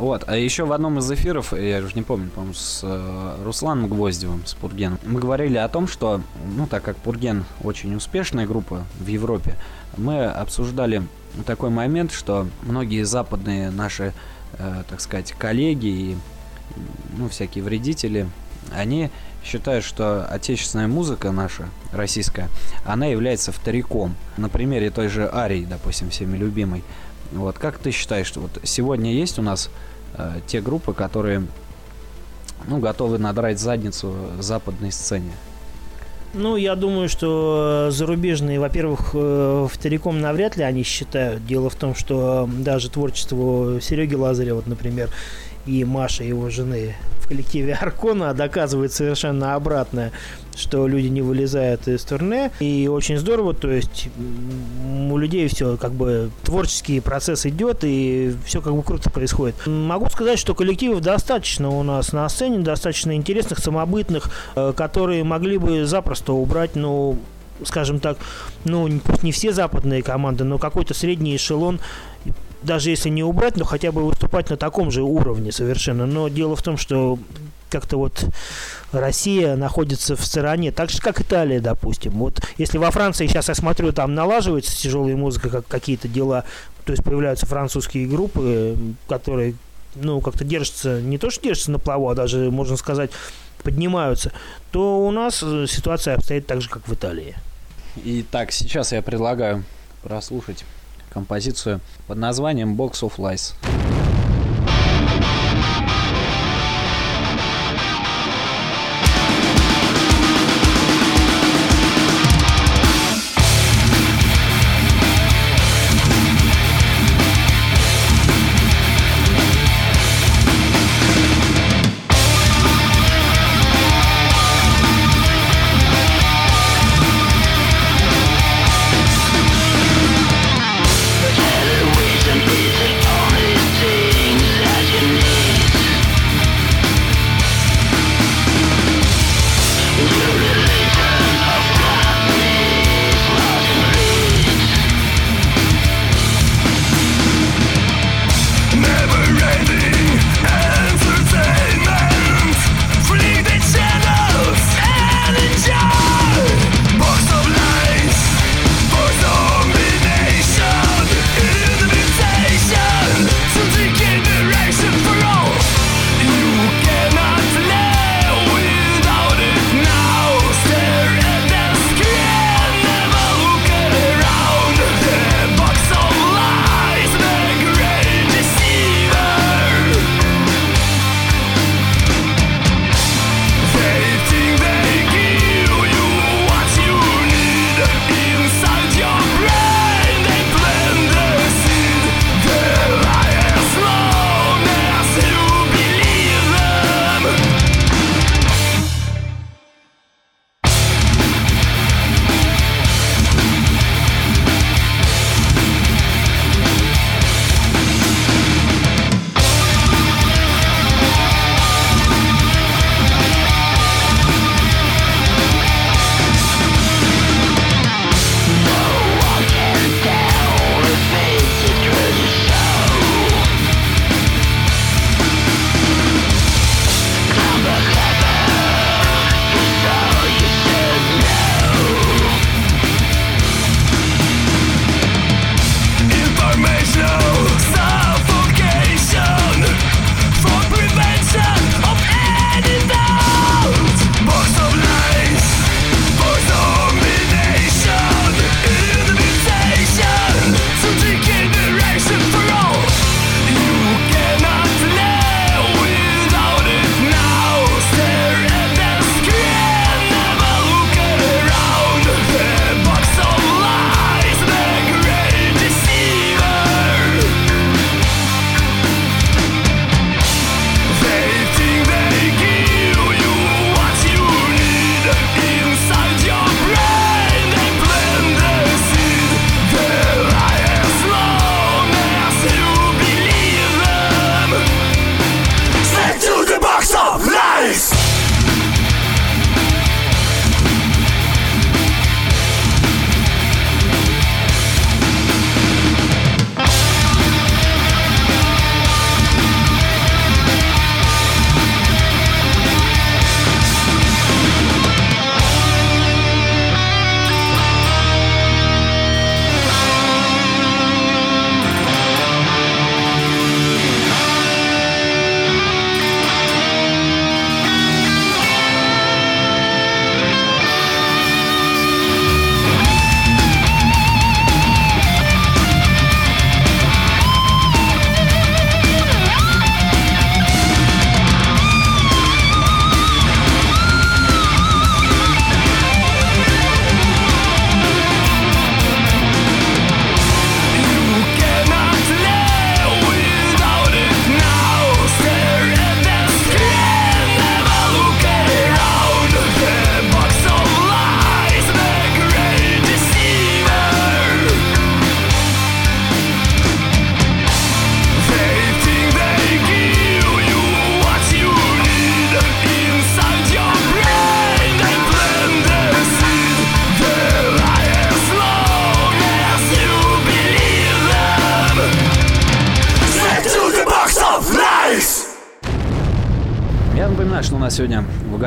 Вот, а еще в одном из эфиров, я уже не помню, по-моему, с э, Русланом Гвоздевым, с Пургеном, мы говорили о том, что, ну, так как Пурген очень успешная группа в Европе, мы обсуждали такой момент, что многие западные наши, э, так сказать, коллеги и, ну, всякие вредители, они считают, что отечественная музыка наша, российская, она является вториком. На примере той же Арии, допустим, всеми любимой. Вот, как ты считаешь, что вот сегодня есть у нас э, те группы, которые ну, готовы надрать задницу западной сцене? Ну, я думаю, что зарубежные, во-первых, э, вториком навряд ли они считают. Дело в том, что даже творчество Сереги Лазарева, вот, например, и Маши, его жены, в коллективе Аркона доказывает совершенно обратное, что люди не вылезают из турне. И очень здорово, то есть у людей все как бы творческий процесс идет, и все как бы круто происходит. Могу сказать, что коллективов достаточно у нас на сцене, достаточно интересных, самобытных, э, которые могли бы запросто убрать, ну, скажем так, ну, не все западные команды, но какой-то средний эшелон даже если не убрать, но хотя бы выступать на таком же уровне совершенно. Но дело в том, что как-то вот Россия находится в стороне, так же, как Италия, допустим. Вот если во Франции, сейчас я смотрю, там налаживается тяжелая музыка, как какие-то дела, то есть появляются французские группы, которые, ну, как-то держатся, не то, что держатся на плаву, а даже, можно сказать, поднимаются, то у нас э, ситуация обстоит так же, как в Италии. Итак, сейчас я предлагаю прослушать композицию под названием Box of Lies.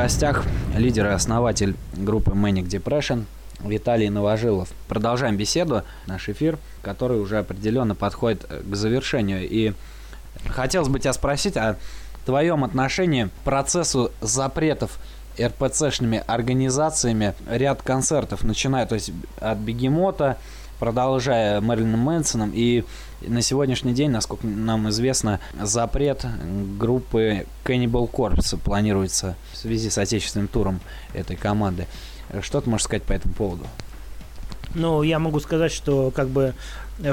Гостях лидер и основатель группы Manic Depression Виталий Новожилов. Продолжаем беседу, наш эфир, который уже определенно подходит э, к завершению. И хотелось бы тебя спросить о твоем отношении к процессу запретов РПЦшными организациями ряд концертов, начиная то есть от Бегемота, продолжая Мэрилином Мэнсоном и на сегодняшний день, насколько нам известно, запрет группы Cannibal Corpse планируется в связи с отечественным туром этой команды. Что ты можешь сказать по этому поводу? Ну, я могу сказать, что как бы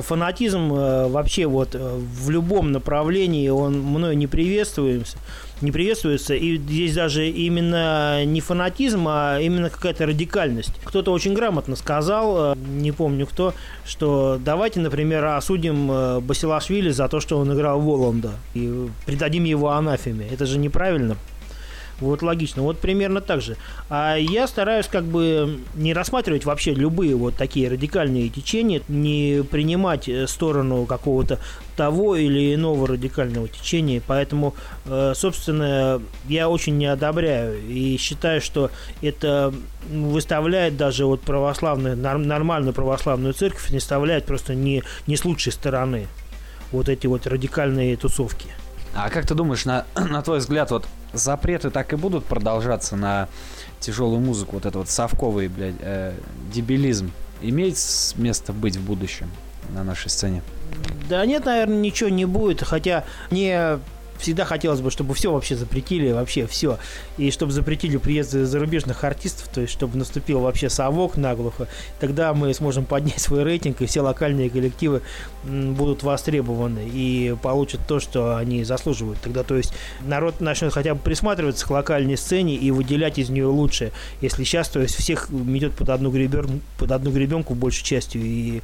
фанатизм э, вообще вот э, в любом направлении он мною не приветствуется, не приветствуется. И здесь даже именно не фанатизм, а именно какая-то радикальность. Кто-то очень грамотно сказал, э, не помню кто, что давайте, например, осудим э, Басилашвили за то, что он играл Воланда и придадим его анафеме. Это же неправильно. Вот логично. Вот примерно так же. А я стараюсь как бы не рассматривать вообще любые вот такие радикальные течения, не принимать э, сторону какого-то того или иного радикального течения. Поэтому, э, собственно, я очень не одобряю и считаю, что это выставляет даже вот православную, норм- нормальную православную церковь, не выставляет просто не, не с лучшей стороны вот эти вот радикальные тусовки. А как ты думаешь, на, на твой взгляд, вот запреты так и будут продолжаться на тяжелую музыку, вот это вот совковый, блядь, э, дебилизм имеет место быть в будущем на нашей сцене? Да нет, наверное, ничего не будет, хотя мне всегда хотелось бы, чтобы все вообще запретили, вообще все. И чтобы запретили приезды зарубежных артистов, то есть чтобы наступил вообще совок наглухо. Тогда мы сможем поднять свой рейтинг, и все локальные коллективы будут востребованы и получат то, что они заслуживают. Тогда, то есть, народ начнет хотя бы присматриваться к локальной сцене и выделять из нее лучшее. Если сейчас, то есть, всех метет под одну, гребер... под одну гребенку большей частью и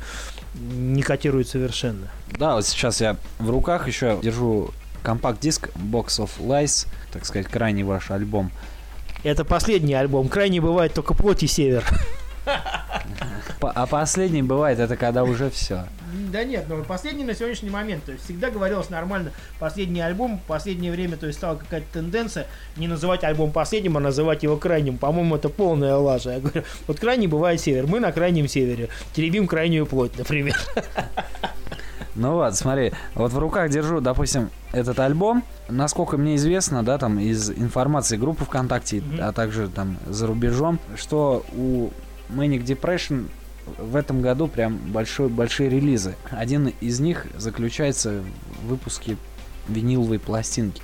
не котирует совершенно. Да, вот сейчас я в руках еще держу компакт-диск Box of Lies, так сказать, крайний ваш альбом. Это последний альбом. Крайне бывает только плоть и север. А последний бывает, это когда уже все. Да нет, но последний на сегодняшний момент. То есть всегда говорилось нормально. Последний альбом, в последнее время, то есть стала какая-то тенденция не называть альбом последним, а называть его крайним. По-моему, это полная лажа. Я говорю, вот крайний бывает север. Мы на крайнем севере. Теребим крайнюю плоть, например. Ну вот, смотри, вот в руках держу, допустим, этот альбом. Насколько мне известно, да, там из информации группы ВКонтакте, Мгм. а также там за рубежом, что у Manic Depression в этом году прям большой, большие релизы. Один из них заключается в выпуске виниловой пластинки.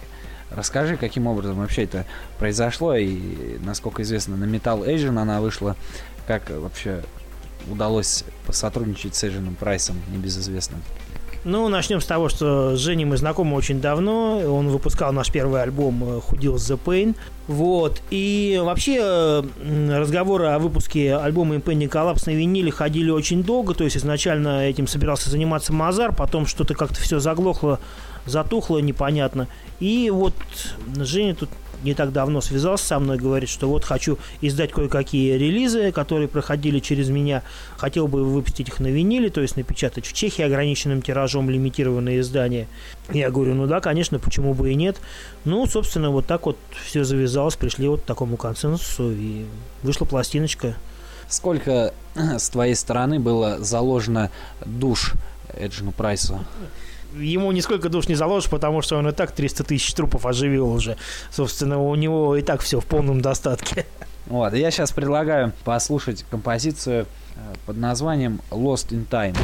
Расскажи, каким образом вообще это произошло и, насколько известно, на Metal Asian она вышла, как вообще удалось посотрудничать с Эйженом Прайсом, небезызвестным. Ну, начнем с того, что с Женей мы знакомы очень давно. Он выпускал наш первый альбом э, «Who Deals the Pain». Вот. И вообще э, разговоры о выпуске альбома Impending Collapse на виниле ходили очень долго. То есть изначально этим собирался заниматься Мазар, потом что-то как-то все заглохло, затухло, непонятно. И вот Женя тут не так давно связался со мной, говорит, что вот хочу издать кое-какие релизы, которые проходили через меня. Хотел бы выпустить их на виниле, то есть напечатать в Чехии ограниченным тиражом лимитированные издания. Я говорю, ну да, конечно, почему бы и нет. Ну, собственно, вот так вот все завязалось, пришли вот к такому консенсусу, и вышла пластиночка. Сколько с твоей стороны было заложено душ Эджину Прайсу? Ему нисколько душ не заложишь, потому что он и так 300 тысяч трупов оживил уже. Собственно, у него и так все в полном достатке. Вот, я сейчас предлагаю послушать композицию э, под названием Lost in Time.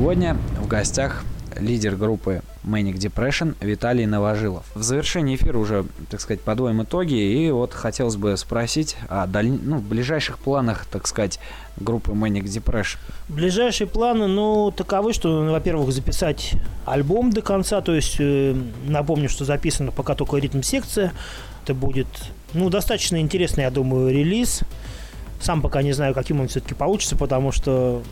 Сегодня в гостях лидер группы Manic Depression Виталий Новожилов. В завершении эфира уже, так сказать, подводим итоги, и вот хотелось бы спросить о даль... ну, ближайших планах, так сказать, группы Manic Depression. Ближайшие планы, ну, таковы, что, во-первых, записать альбом до конца, то есть, э, напомню, что записано пока только ритм-секция, это будет, ну, достаточно интересный, я думаю, релиз, сам пока не знаю, каким он все-таки получится, потому что,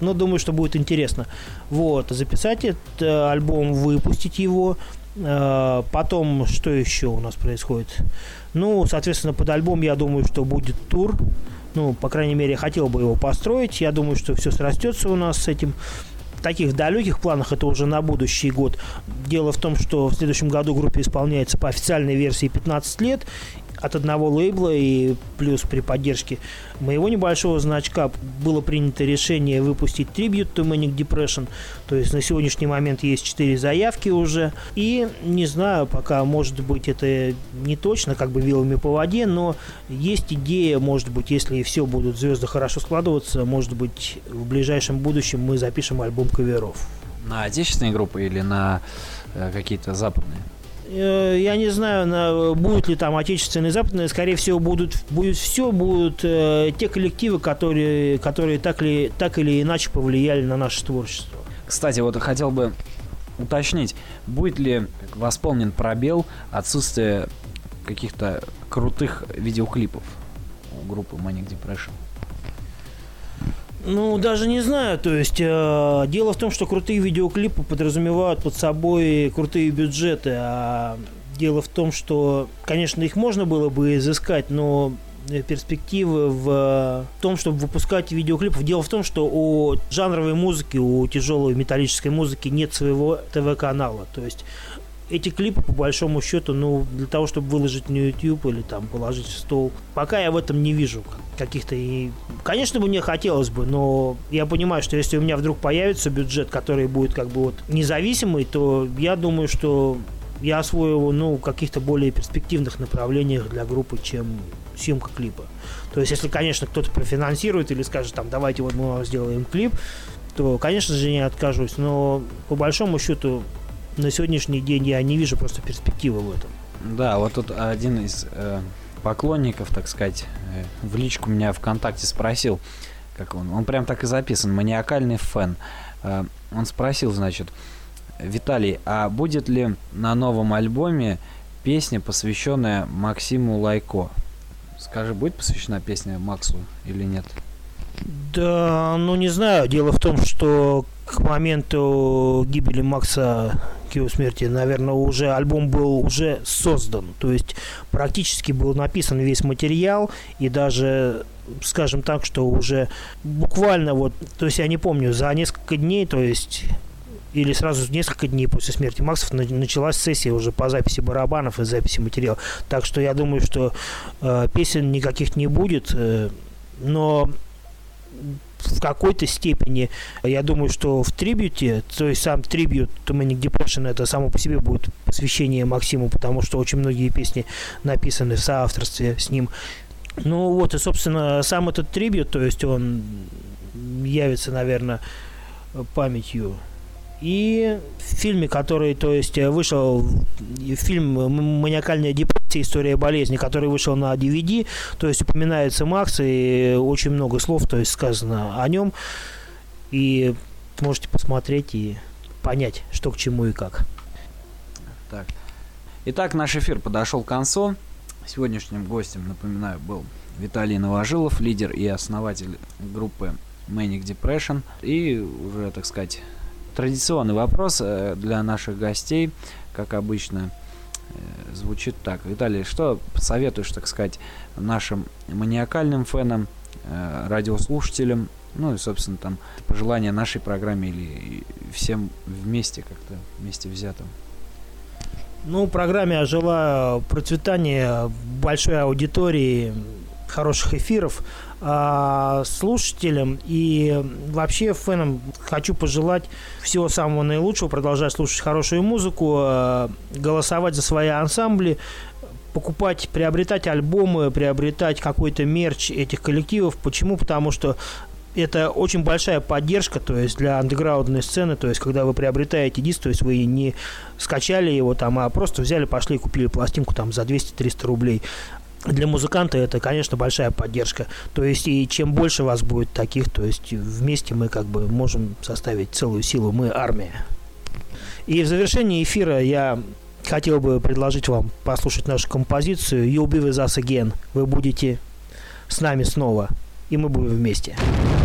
ну, думаю, что будет интересно. Вот, записать этот э, альбом, выпустить его, Э, Потом, что еще у нас происходит? Ну, соответственно, под альбом, я думаю, что будет тур. Ну, по крайней мере, хотел бы его построить. Я думаю, что все срастется у нас с этим. Таких далеких планах это уже на будущий год. Дело в том, что в следующем году группе исполняется по официальной версии 15 лет от одного лейбла и плюс при поддержке моего небольшого значка было принято решение выпустить трибют to Manic Depression. То есть на сегодняшний момент есть 4 заявки уже. И не знаю, пока может быть это не точно, как бы вилами по воде, но есть идея, может быть, если все будут звезды хорошо складываться, может быть, в ближайшем будущем мы запишем альбом каверов. На отечественные группы или на э, какие-то западные? Э, Я не знаю, на, будут ли там отечественные и западные, скорее всего, будут, будет все, будут э, те коллективы, которые, которые так, ли, так или иначе повлияли на наше творчество. Кстати, вот хотел бы уточнить, будет ли восполнен пробел отсутствие каких-то крутых видеоклипов у группы Manic Depression? Ну, даже не знаю, то есть э, дело в том, что крутые видеоклипы подразумевают под собой крутые бюджеты, а дело в том, что, конечно, их можно было бы изыскать, но э, перспективы в том, чтобы выпускать видеоклипы. Дело в том, что у жанровой музыки, у тяжелой металлической музыки нет своего ТВ-канала. То есть эти клипы, по большому счету, ну, для того, чтобы выложить на YouTube или там положить в стол, пока я в этом не вижу каких-то и... Конечно, мне хотелось бы, но я понимаю, что если у меня вдруг появится бюджет, который будет как бы вот независимый, то я думаю, что я освою его, ну, в каких-то более перспективных направлениях для группы, чем съемка клипа. То есть, если, конечно, кто-то профинансирует или скажет, там, давайте вот мы сделаем клип, то, конечно же, не откажусь. Но, по большому счету, на сегодняшний день я не вижу просто перспективы в этом. Да, вот тут один из э, поклонников, так сказать, э, в личку меня ВКонтакте спросил, как он, он прям так и записан, маниакальный фэн. Э, он спросил, значит, Виталий, а будет ли на новом альбоме песня, посвященная Максиму Лайко? Скажи, будет посвящена песня Максу или нет? Да, ну не знаю. Дело в том, что к моменту гибели Макса к его смерти, наверное, уже альбом был уже создан. То есть практически был написан весь материал и даже скажем так, что уже буквально вот, то есть я не помню, за несколько дней, то есть или сразу несколько дней после смерти Максов на- началась сессия уже по записи барабанов и записи материала. Так что я думаю, что э, песен никаких не будет, э, но в какой-то степени, я думаю, что в трибюте, то есть сам трибют to Manic Depression, это само по себе будет посвящение Максиму, потому что очень многие песни написаны в соавторстве с ним. Ну вот, и, собственно, сам этот трибют, то есть он явится, наверное, памятью и в фильме, который, то есть, вышел и фильм «М- «Маниакальная депрессия. История болезни», который вышел на DVD, то есть упоминается Макс, и очень много слов, то есть, сказано о нем, и можете посмотреть и понять, что к чему и как. Так. Итак, наш эфир подошел к концу. Сегодняшним гостем, напоминаю, был Виталий Новожилов, лидер и основатель группы Manic Depression. И уже, так сказать, традиционный вопрос э, для наших гостей, как обычно, э, звучит так. Виталий, что посоветуешь, так сказать, нашим маниакальным фенам, э, радиослушателям Ну и, собственно, там пожелания нашей программе или всем вместе как-то, вместе взятым. Ну, программе ожила процветание большой аудитории, хороших эфиров. А слушателям и вообще фенам хочу пожелать всего самого наилучшего, продолжать слушать хорошую музыку, а, голосовать за свои ансамбли, покупать, приобретать альбомы, приобретать какой-то мерч этих коллективов. Почему? Потому что это очень большая поддержка, то есть для андеграундной сцены, то есть когда вы приобретаете диск, то есть вы не скачали его там, а просто взяли, пошли и купили пластинку там за 200-300 рублей. Для музыканта это, конечно, большая поддержка. То есть и чем больше вас будет таких, то есть вместе мы как бы можем составить целую силу, мы армия. И в завершении эфира я хотел бы предложить вам послушать нашу композицию «You'll be with us again». Вы будете с нами снова, и мы будем вместе. You